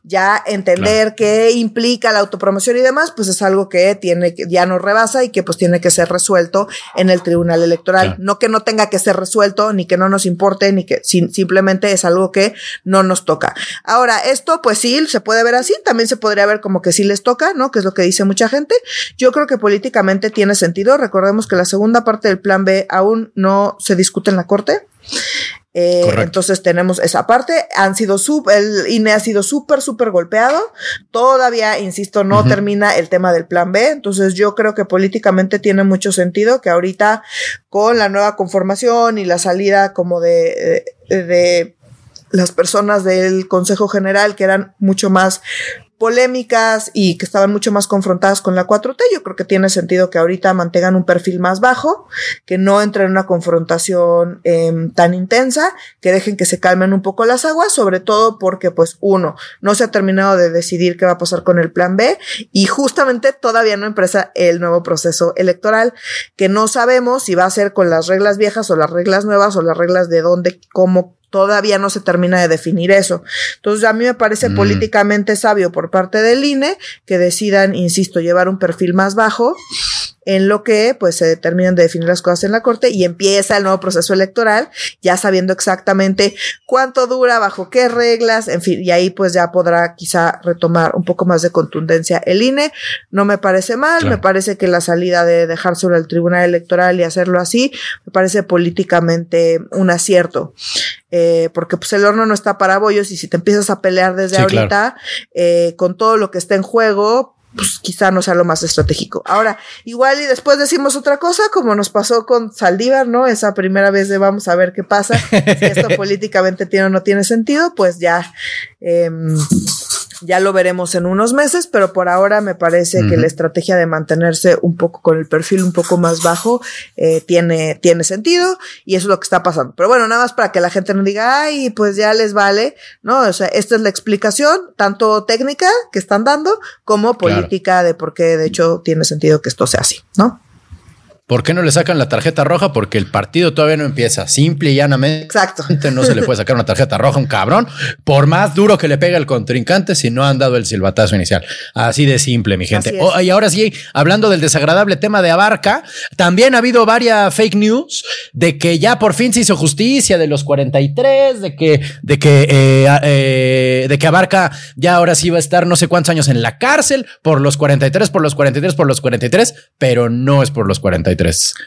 ya entender qué implica la autopromoción y demás, pues es algo que tiene que, ya nos rebasa y que pues tiene que ser resuelto en el tribunal electoral. No que no tenga que ser resuelto, ni que no nos importe, ni que simplemente es algo que no nos toca. Ahora, esto pues sí, se puede ver así, también se podría ver como que sí les toca, ¿no? Que es lo que dice mucha gente. Yo creo que políticamente tiene sentido. Recordemos que la segunda parte del plan B aún no se discute en la Corte. Eh, entonces tenemos esa parte. Han sido sub, el INE ha sido súper, súper golpeado. Todavía, insisto, no termina el tema del plan B. Entonces yo creo que políticamente tiene mucho sentido que ahorita con la nueva conformación y la salida como de, de, de las personas del Consejo General que eran mucho más polémicas y que estaban mucho más confrontadas con la 4T. Yo creo que tiene sentido que ahorita mantengan un perfil más bajo, que no entren en una confrontación em, tan intensa, que dejen que se calmen un poco las aguas, sobre todo porque, pues, uno, no se ha terminado de decidir qué va a pasar con el plan B y justamente todavía no empieza el nuevo proceso electoral, que no sabemos si va a ser con las reglas viejas o las reglas nuevas o las reglas de dónde, cómo todavía no se termina de definir eso. Entonces, a mí me parece mm. políticamente sabio por parte del INE que decidan, insisto, llevar un perfil más bajo en lo que pues se determinan de definir las cosas en la corte y empieza el nuevo proceso electoral, ya sabiendo exactamente cuánto dura, bajo qué reglas, en fin, y ahí pues ya podrá quizá retomar un poco más de contundencia el INE. No me parece mal, me parece que la salida de dejar sobre el tribunal electoral y hacerlo así, me parece políticamente un acierto. Eh, porque pues el horno no está para bollos y si te empiezas a pelear desde ahorita eh, con todo lo que está en juego, pues quizá no sea lo más estratégico. Ahora, igual y después decimos otra cosa, como nos pasó con Saldívar, ¿no? Esa primera vez de vamos a ver qué pasa, si esto políticamente tiene o no tiene sentido, pues ya eh, Ya lo veremos en unos meses, pero por ahora me parece que la estrategia de mantenerse un poco con el perfil un poco más bajo eh, tiene, tiene sentido y eso es lo que está pasando. Pero bueno, nada más para que la gente no diga, ay, pues ya les vale, ¿no? O sea, esta es la explicación, tanto técnica que están dando como política de por qué de hecho tiene sentido que esto sea así, ¿no? ¿Por qué no le sacan la tarjeta roja? Porque el partido todavía no empieza. Simple y llanamente. Exacto. No se le puede sacar una tarjeta roja a un cabrón, por más duro que le pegue el contrincante, si no han dado el silbatazo inicial. Así de simple, mi gente. Oh, y ahora sí, hablando del desagradable tema de Abarca, también ha habido varias fake news de que ya por fin se hizo justicia de los 43, de que, de que, eh, eh, de que Abarca ya ahora sí va a estar no sé cuántos años en la cárcel por los 43, por los 43, por los 43, pero no es por los 43.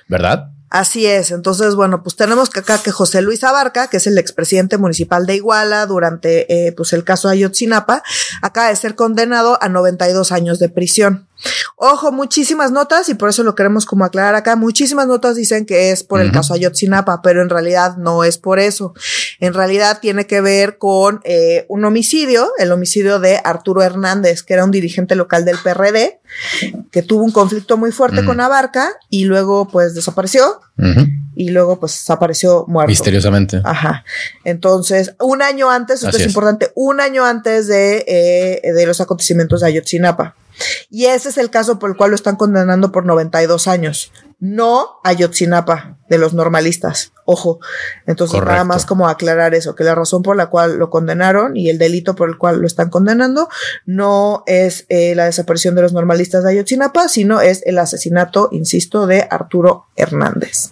¿Verdad? Así es. Entonces, bueno, pues tenemos que acá que José Luis Abarca, que es el expresidente municipal de Iguala durante eh, pues el caso Ayotzinapa, acaba de ser condenado a 92 años de prisión. Ojo, muchísimas notas, y por eso lo queremos como aclarar acá, muchísimas notas dicen que es por el caso Ayotzinapa, pero en realidad no es por eso. En realidad tiene que ver con eh, un homicidio, el homicidio de Arturo Hernández, que era un dirigente local del PRD, que tuvo un conflicto muy fuerte con Abarca y luego pues desapareció. Y luego, pues, desapareció muerto. Misteriosamente. Ajá. Entonces, un año antes, esto es, importante, un año antes de, eh, de los acontecimientos de Ayotzinapa. Y ese es el caso por el cual lo están condenando por 92 años. No a Yotzinapa de los normalistas. Ojo. Entonces, nada más como aclarar eso, que la razón por la cual lo condenaron y el delito por el cual lo están condenando no es eh, la desaparición de los normalistas de Ayotzinapa, sino es el asesinato, insisto, de Arturo Hernández.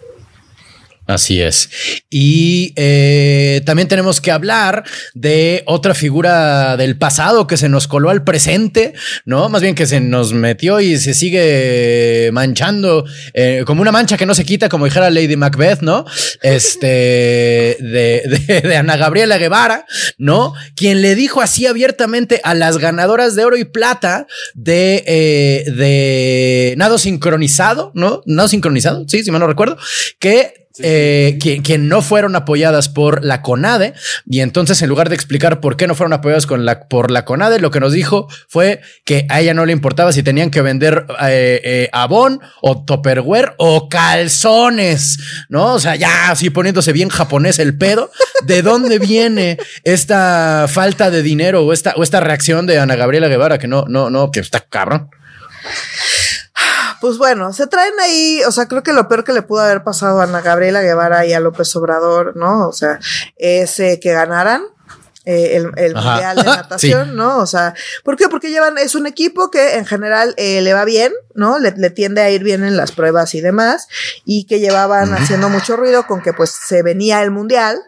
Así es. Y eh, también tenemos que hablar de otra figura del pasado que se nos coló al presente, ¿no? Más bien que se nos metió y se sigue manchando eh, como una mancha que no se quita, como dijera Lady Macbeth, ¿no? Este, de, de, Ana Gabriela Guevara, ¿no? Quien le dijo así abiertamente a las ganadoras de oro y plata de, eh, de nado sincronizado, ¿no? Nado sincronizado, sí, si mal no recuerdo, que eh, que, no fueron apoyadas por la CONADE. Y entonces, en lugar de explicar por qué no fueron apoyadas por la CONADE, lo que nos dijo fue que a ella no le importaba si tenían que vender eh, eh o topperware o calzones, ¿no? O sea, ya así poniéndose bien japonés el pedo. ¿De dónde viene esta falta de dinero o esta, o esta reacción de Ana Gabriela Guevara que no, no, no, que está cabrón? Pues bueno, se traen ahí, o sea, creo que lo peor que le pudo haber pasado a Ana Gabriela Guevara y a López Obrador, ¿no? O sea, es que ganaran eh, el, el mundial de natación, ¿no? O sea, ¿por qué? Porque llevan, es un equipo que en general eh, le va bien, ¿no? Le, tiende a ir bien en las pruebas y demás, y que llevaban haciendo mucho ruido con que pues se venía el mundial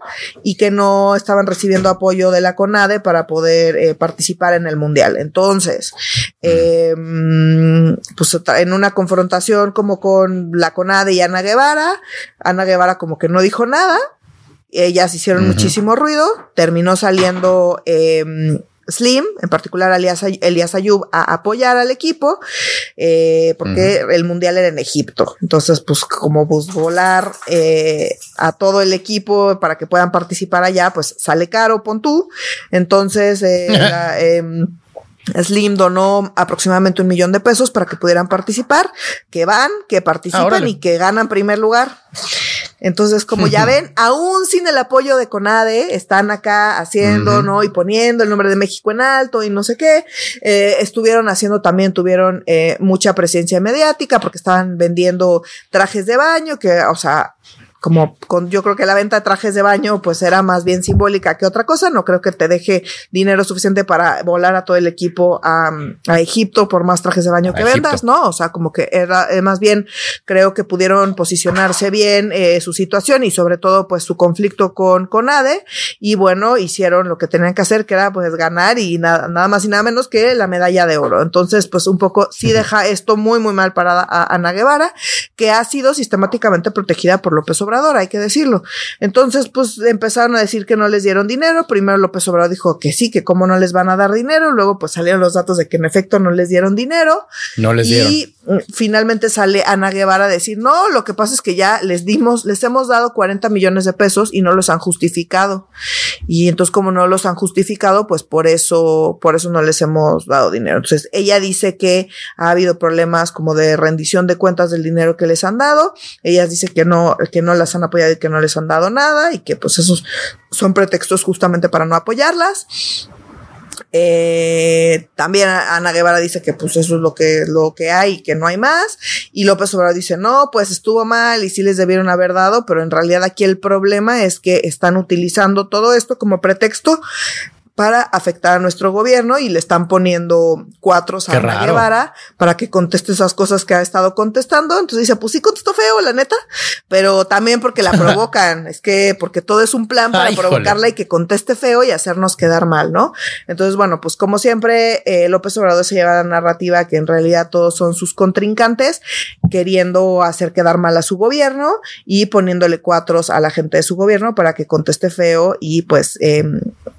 y que no estaban recibiendo apoyo de la CONADE para poder eh, participar en el mundial. Entonces, em, pues en una confrontación como con la CONADE y Ana Guevara, Ana Guevara como que no dijo nada, ellas hicieron muchísimo ruido, terminó saliendo em, Slim, en particular Elias, Ayub, a apoyar al equipo, eh, porque el mundial era en Egipto. Entonces, pues como pues, volar eh, a todo el equipo para que puedan participar allá, pues sale caro, pon tú. Entonces, eh, em, Slim donó aproximadamente un millón de pesos para que pudieran participar, que van, que participan y que ganan primer lugar. Entonces, como ya ven, aún sin el apoyo de CONADE, están acá haciendo, ¿no? Y poniendo el nombre de México en alto y no sé qué. Eh, estuvieron haciendo también, tuvieron eh, mucha presencia mediática porque estaban vendiendo trajes de baño, que, o sea, como con, yo creo que la venta de trajes de baño pues era más bien simbólica que otra cosa, no creo que te deje dinero suficiente para volar a todo el equipo a, a Egipto por más trajes de baño que vendas, ¿no? O sea, como que era eh, más bien creo que pudieron posicionarse bien eh, su situación y sobre todo pues su conflicto con, con ADE y bueno, hicieron lo que tenían que hacer que era pues ganar y nada, nada más y nada menos que la medalla de oro. Entonces pues un poco sí deja esto muy muy mal para Ana Guevara, que ha sido sistemáticamente protegida por López Obrador Obrador, hay que decirlo. Entonces, pues empezaron a decir que no les dieron dinero. Primero López Obrador dijo que sí, que cómo no les van a dar dinero. Luego, pues salieron los datos de que en efecto no les dieron dinero. No les dieron. Y finalmente sale Ana Guevara a decir, no, lo que pasa es que ya les dimos, les hemos dado 40 millones de pesos y no los han justificado. Y entonces, como no los han justificado, pues por eso, por eso no les hemos dado dinero. Entonces, ella dice que ha habido problemas como de rendición de cuentas del dinero que les han dado. Ella dice que no, que no las han apoyado y que no les han dado nada y que pues esos son pretextos justamente para no apoyarlas. Eh, también Ana Guevara dice que pues eso es lo que, lo que hay que no hay más. Y López Obrador dice, no, pues estuvo mal y sí les debieron haber dado, pero en realidad aquí el problema es que están utilizando todo esto como pretexto para afectar a nuestro gobierno y le están poniendo cuatro a Ana Guevara para que conteste esas cosas que ha estado contestando. Entonces dice, pues sí contestó feo, la neta, pero también porque la provocan. es que porque todo es un plan para provocarla y que conteste feo y hacernos quedar mal, ¿no? Entonces, bueno, pues como siempre, eh, López Obrador se lleva la narrativa que en realidad todos son sus contrincantes, queriendo hacer quedar mal a su gobierno y poniéndole cuatros a la gente de su gobierno para que conteste feo y pues eh,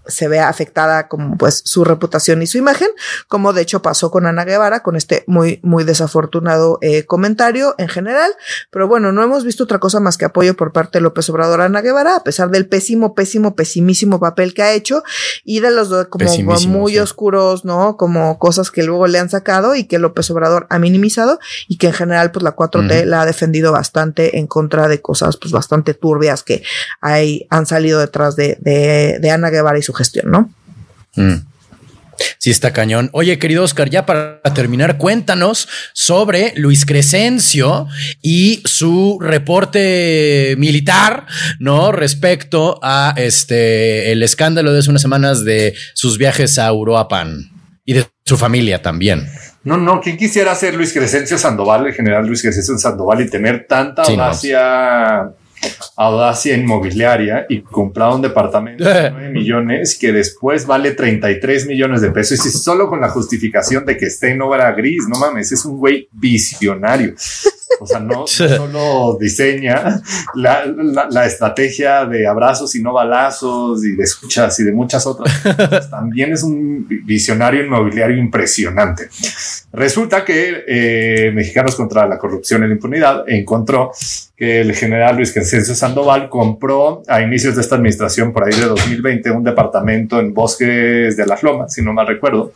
se vea afectada como pues su reputación y su imagen, como de hecho pasó con Ana Guevara, con este muy, muy desafortunado eh, comentario en general. Pero bueno, no hemos visto otra cosa más que apoyo por parte de López Obrador a Ana Guevara, a pesar del pésimo, pésimo, pesimísimo papel que ha hecho y de los como muy oscuros, ¿no? Como cosas que luego le han sacado y que López Obrador ha minimizado y que en general pues la 4T la ha defendido bastante en contra de cosas pues bastante turbias que hay, han salido detrás de, de, de Ana Guevara y su gestión, ¿no? Mm. Sí, está cañón. Oye, querido Oscar, ya para terminar, cuéntanos sobre Luis Crescencio y su reporte militar, ¿no? Respecto a este el escándalo de hace unas semanas de sus viajes a Uruapan y de su familia también. No, no, ¿quién quisiera ser Luis Crescencio Sandoval, el general Luis Crescencio Sandoval y tener tanta audacia? Audacia inmobiliaria y comprado un departamento de 9 millones que después vale 33 millones de pesos y solo con la justificación de que esté en obra gris, no mames, es un güey visionario. O sea, no, solo diseña la, la, estrategia de abrazos y no balazos y de escuchas y de muchas otras cosas. También es un visionario inmobiliario impresionante. Resulta que eh, Mexicanos contra la Corrupción y la Impunidad encontró que el general Luis Crescencio Sandoval compró a inicios de esta administración, por ahí de 2020, un departamento en Bosques de las Lomas, si no mal recuerdo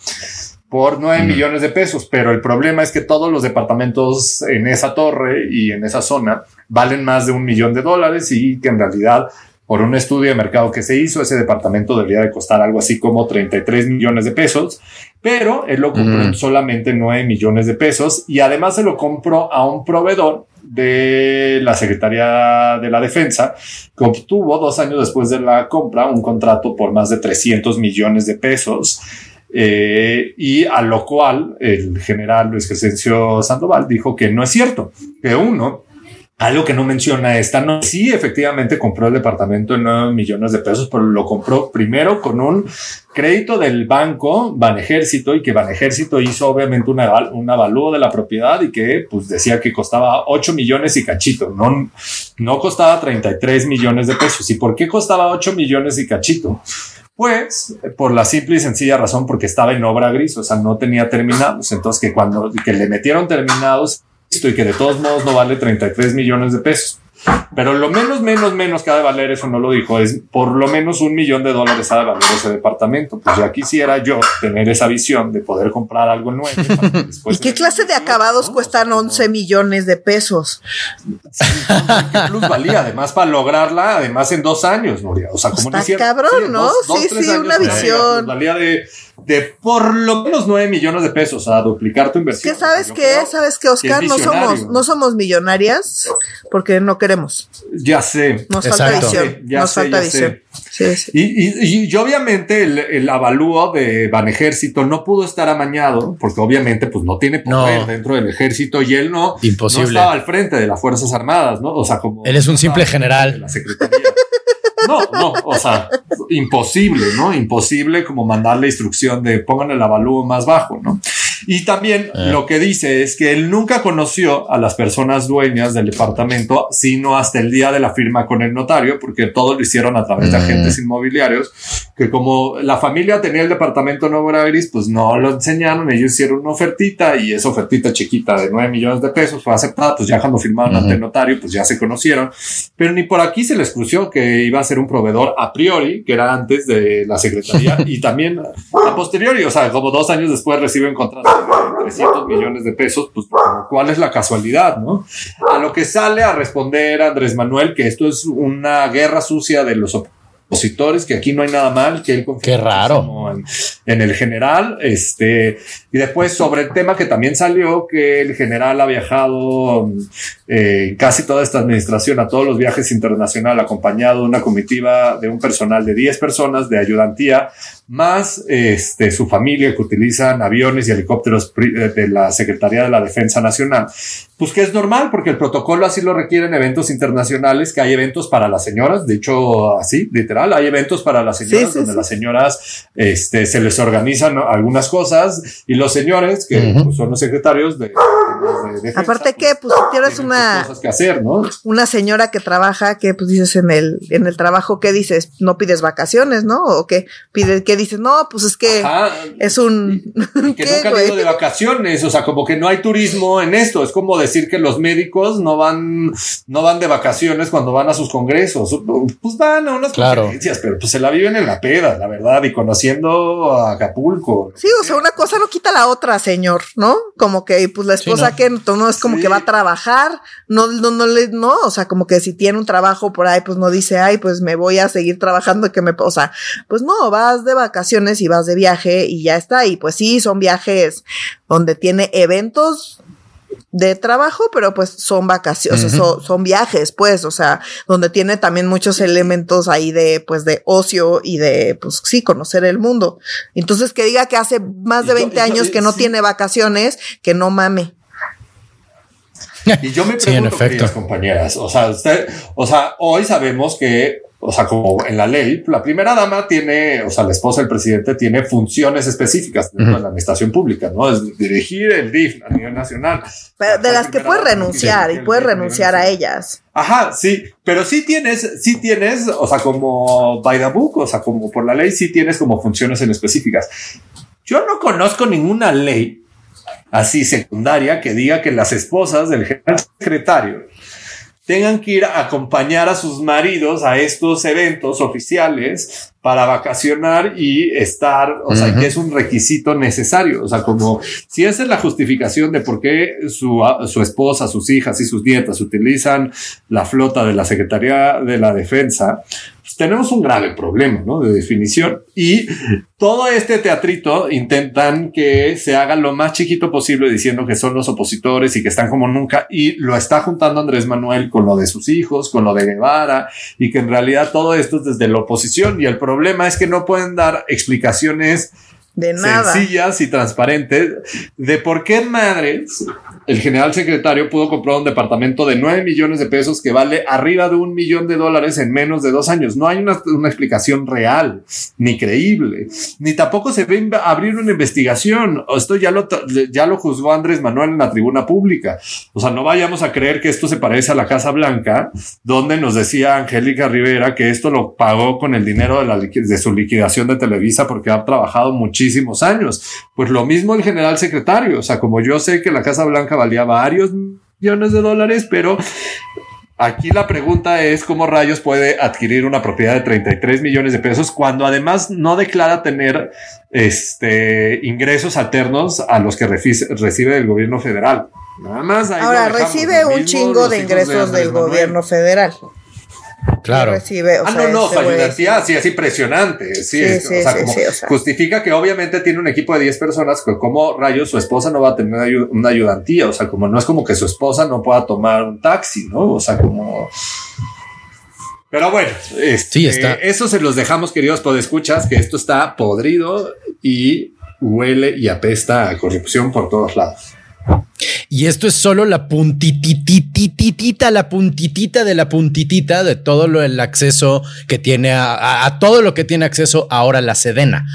por 9 millones de pesos, pero el problema es que todos los departamentos en esa torre y en esa zona valen más de un millón de dólares y que en realidad por un estudio de mercado que se hizo, ese departamento debería de costar algo así como 33 millones de pesos, pero él lo compró en solamente 9 millones de pesos y además se lo compró a un proveedor de la Secretaría de la Defensa, que obtuvo dos años después de la compra un contrato por más de 300 millones de pesos eh, y a lo cual el general Luis Crescencio Sandoval dijo que no es cierto, que uno, algo que no menciona esta, no, sí efectivamente compró el departamento en 9 millones de pesos, pero lo compró primero con un crédito del banco Banejército y que Banejército hizo obviamente una, un avalúo de la propiedad y que pues decía que costaba 8 millones y cachito, no, no costaba 33 millones de pesos. ¿Y por qué costaba 8 millones y cachito? Pues por la simple y sencilla razón porque estaba en obra gris, o sea, no tenía terminados. Entonces que cuando que le metieron terminados y que de todos modos no vale 33 millones de pesos. Pero lo menos, menos, menos que ha de valer, eso no lo dijo, es por lo menos un millón de dólares ha de valer ese departamento. Pues ya quisiera yo tener esa visión de poder comprar algo nuevo. ¿Y qué clase de acabados cuestan 11 millones de pesos? ¿Qué plus valía? Además, para lograrla, además en dos años, Nuria. O sea, como Está cabrón, ¿no? sí, sí, una visión. Valía de de por lo menos 9 millones de pesos a duplicar tu inversión. ¿Qué sabes qué? ¿Sabes qué, Oscar? no somos, no somos millonarias porque no queremos. Ya sé. Nos falta visión. Nos falta visión. Sí, sí. Y, y, obviamente el, el, avalúo de Banejército no pudo estar amañado porque obviamente pues no tiene poder dentro del ejército y él no, Imposible. no estaba al frente de las Fuerzas Armadas, ¿no? O sea, como... Él es un simple general. La Secretaría. No, no, o sea, imposible, ¿no? Imposible como mandarle instrucción de pongan el avalúo más bajo, ¿no? Y también eh. lo que dice es que él nunca conoció a las personas dueñas del departamento, sino hasta el día de la firma con el notario, porque todo lo hicieron a través de mm. agentes inmobiliarios, que como la familia tenía el departamento Nuevo Gris, pues no lo enseñaron, ellos hicieron una ofertita y esa ofertita chiquita de 9 millones de pesos fue aceptada, pues ya cuando firmaron ante el notario, pues ya se conocieron, pero ni por aquí se les crució que iba a ser un proveedor a priori, que era antes de la secretaría, y también a posteriori, o sea, como dos años después reciben contratos de 300 millones de pesos, pues cuál es la casualidad, ¿no? A lo que sale a responder Andrés Manuel que esto es una guerra sucia de los opositores, que aquí no hay nada mal, que él confía Qué raro. En, el general, este, y después sobre el tema que también salió, que el general ha viajado eh, casi toda esta administración a todos los viajes internacionales, acompañado de una comitiva de un personal de 10 personas de ayudantía, más este, su familia que utilizan aviones y helicópteros de la Secretaría de la Defensa Nacional. Pues que es normal, porque el protocolo así lo requiere en eventos internacionales, que hay eventos para las señoras, de hecho, así, literal, hay eventos para las señoras, donde las señoras este, se les organizan algunas cosas y los señores, que pues, son los secretarios de, Aparte que, pues, si tienes una... Cosas que hacer, ¿no? Una señora que trabaja, que pues dices en el, en el trabajo, ¿qué dices? No pides vacaciones, ¿no? O qué pides, ¿qué dices? No, pues es que es un... que nunca han ido de vacaciones, o sea, como que no hay turismo en esto, es como de decir que los médicos no van, no van de vacaciones cuando van a sus congresos. Pues van a unas conferencias, pero pues se la viven en la peda, la verdad, y conociendo a Acapulco. Sí, o sea, una cosa no quita la otra, señor, ¿no? Como que pues la esposa que no es como que va a trabajar, no, no, no le, no, o sea, como que si tiene un trabajo por ahí, pues no dice, ay, pues me voy a seguir trabajando, que me, o sea, pues no, vas de vacaciones y vas de viaje y ya está, y pues sí, son viajes donde tiene eventos de trabajo, pero pues son vacaciones, son, viajes, pues, o sea, donde tiene también muchos elementos ahí de, pues, de ocio y de, pues, sí, conocer el mundo. Entonces, que diga que hace más de 20 años que no tiene vacaciones, que no mame. Y yo me pregunto, sí, compañeras, o sea, usted, o sea, hoy sabemos que o sea, como en la ley, la primera dama tiene, o sea, la esposa del presidente tiene funciones específicas dentro de la administración pública, ¿no? Es dirigir el DIF a nivel nacional. Pero de las que puedes renunciar y puedes renunciar a ellas. Ajá, sí, pero sí tienes, sí tienes, o sea, como by the book, o sea, como por la ley, sí tienes como funciones en específicas. Yo no conozco ninguna ley así secundaria que diga que las esposas del general secretario tengan que ir a acompañar a sus maridos a estos eventos oficiales para vacacionar y estar, o sea, que es un requisito necesario. O sea, como si esa es la justificación de por qué su, su esposa, sus hijas y sus nietas utilizan la flota de la Secretaría de la Defensa, tenemos un grave problema ¿no? de definición. Y todo este teatrito intentan que se haga lo más chiquito posible diciendo que son los opositores y que están como nunca. Y lo está juntando Andrés Manuel con lo de sus hijos, con lo de Guevara y que en realidad todo esto es desde la oposición. Y el problema es que no pueden dar explicaciones de nada. sencillas y transparentes de por qué madres el general secretario pudo comprar un departamento de 9 millones de pesos que vale arriba de un millón de dólares en menos de dos años. No hay una, explicación real, ni creíble, ni tampoco se ve abrir una investigación. Esto ya lo, ya lo juzgó Andrés Manuel en la tribuna pública. O sea, no vayamos a creer que esto se parece a la Casa Blanca, donde nos decía Angélica Rivera que esto lo pagó con el dinero de, la, de su liquidación de Televisa porque ha trabajado muchísimos años. Pues lo mismo el general secretario. O sea, como yo sé que la Casa Blanca valía varios millones de dólares, pero Aquí la pregunta es cómo rayos puede adquirir una propiedad de 33 millones de pesos cuando además no declara tener este ingresos alternos a los que recibe el gobierno federal. Nada más. Ahora recibe un chingo de ingresos del gobierno federal. Claro. Recibe, ah, no, no, su ayudantía sí es impresionante. Sí, o sea, como justifica que obviamente tiene un equipo de 10 personas, que como rayos su esposa no va a tener una ayudantía. O sea, como no es como que su esposa no pueda tomar un taxi, ¿no? O sea, como. Pero bueno, este, está. eso se los dejamos, queridos podescuchas, que esto está podrido y huele y apesta a corrupción por todos lados. Y esto es solo la puntititititita, la puntitita de la puntitita de todo lo, el acceso que tiene a, todo lo que tiene acceso ahora la Sedena.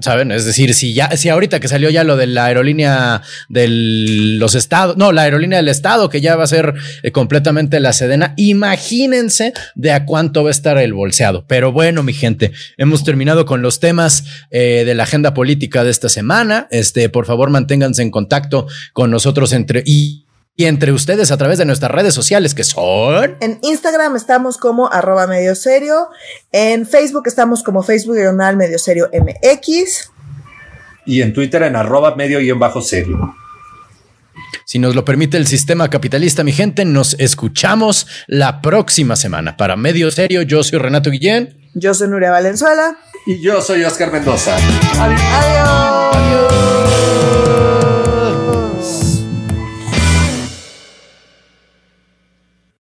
¿Saben? Es decir, si ya, si ahorita que salió ya lo de la aerolínea de los estados, no, la aerolínea del estado, que ya va a ser eh, completamente la Sedena, imagínense de a cuánto va a estar el bolseado. Pero bueno, mi gente, hemos terminado con los temas eh, de la agenda política de esta semana. Este, por favor, manténganse en contacto con nosotros entre y, entre ustedes a través de nuestras redes sociales que son. En Instagram estamos como arroba medio serio. En Facebook estamos como Facebook diagonal medio serio MX. Y en Twitter en arroba medio y en bajo serio. Si nos lo permite el sistema capitalista, mi gente, nos escuchamos la próxima semana. Para Medio Serio, yo soy Renato Guillén. Yo soy Nuria Valenzuela. Y yo soy Oscar Mendoza. Adiós. Adiós.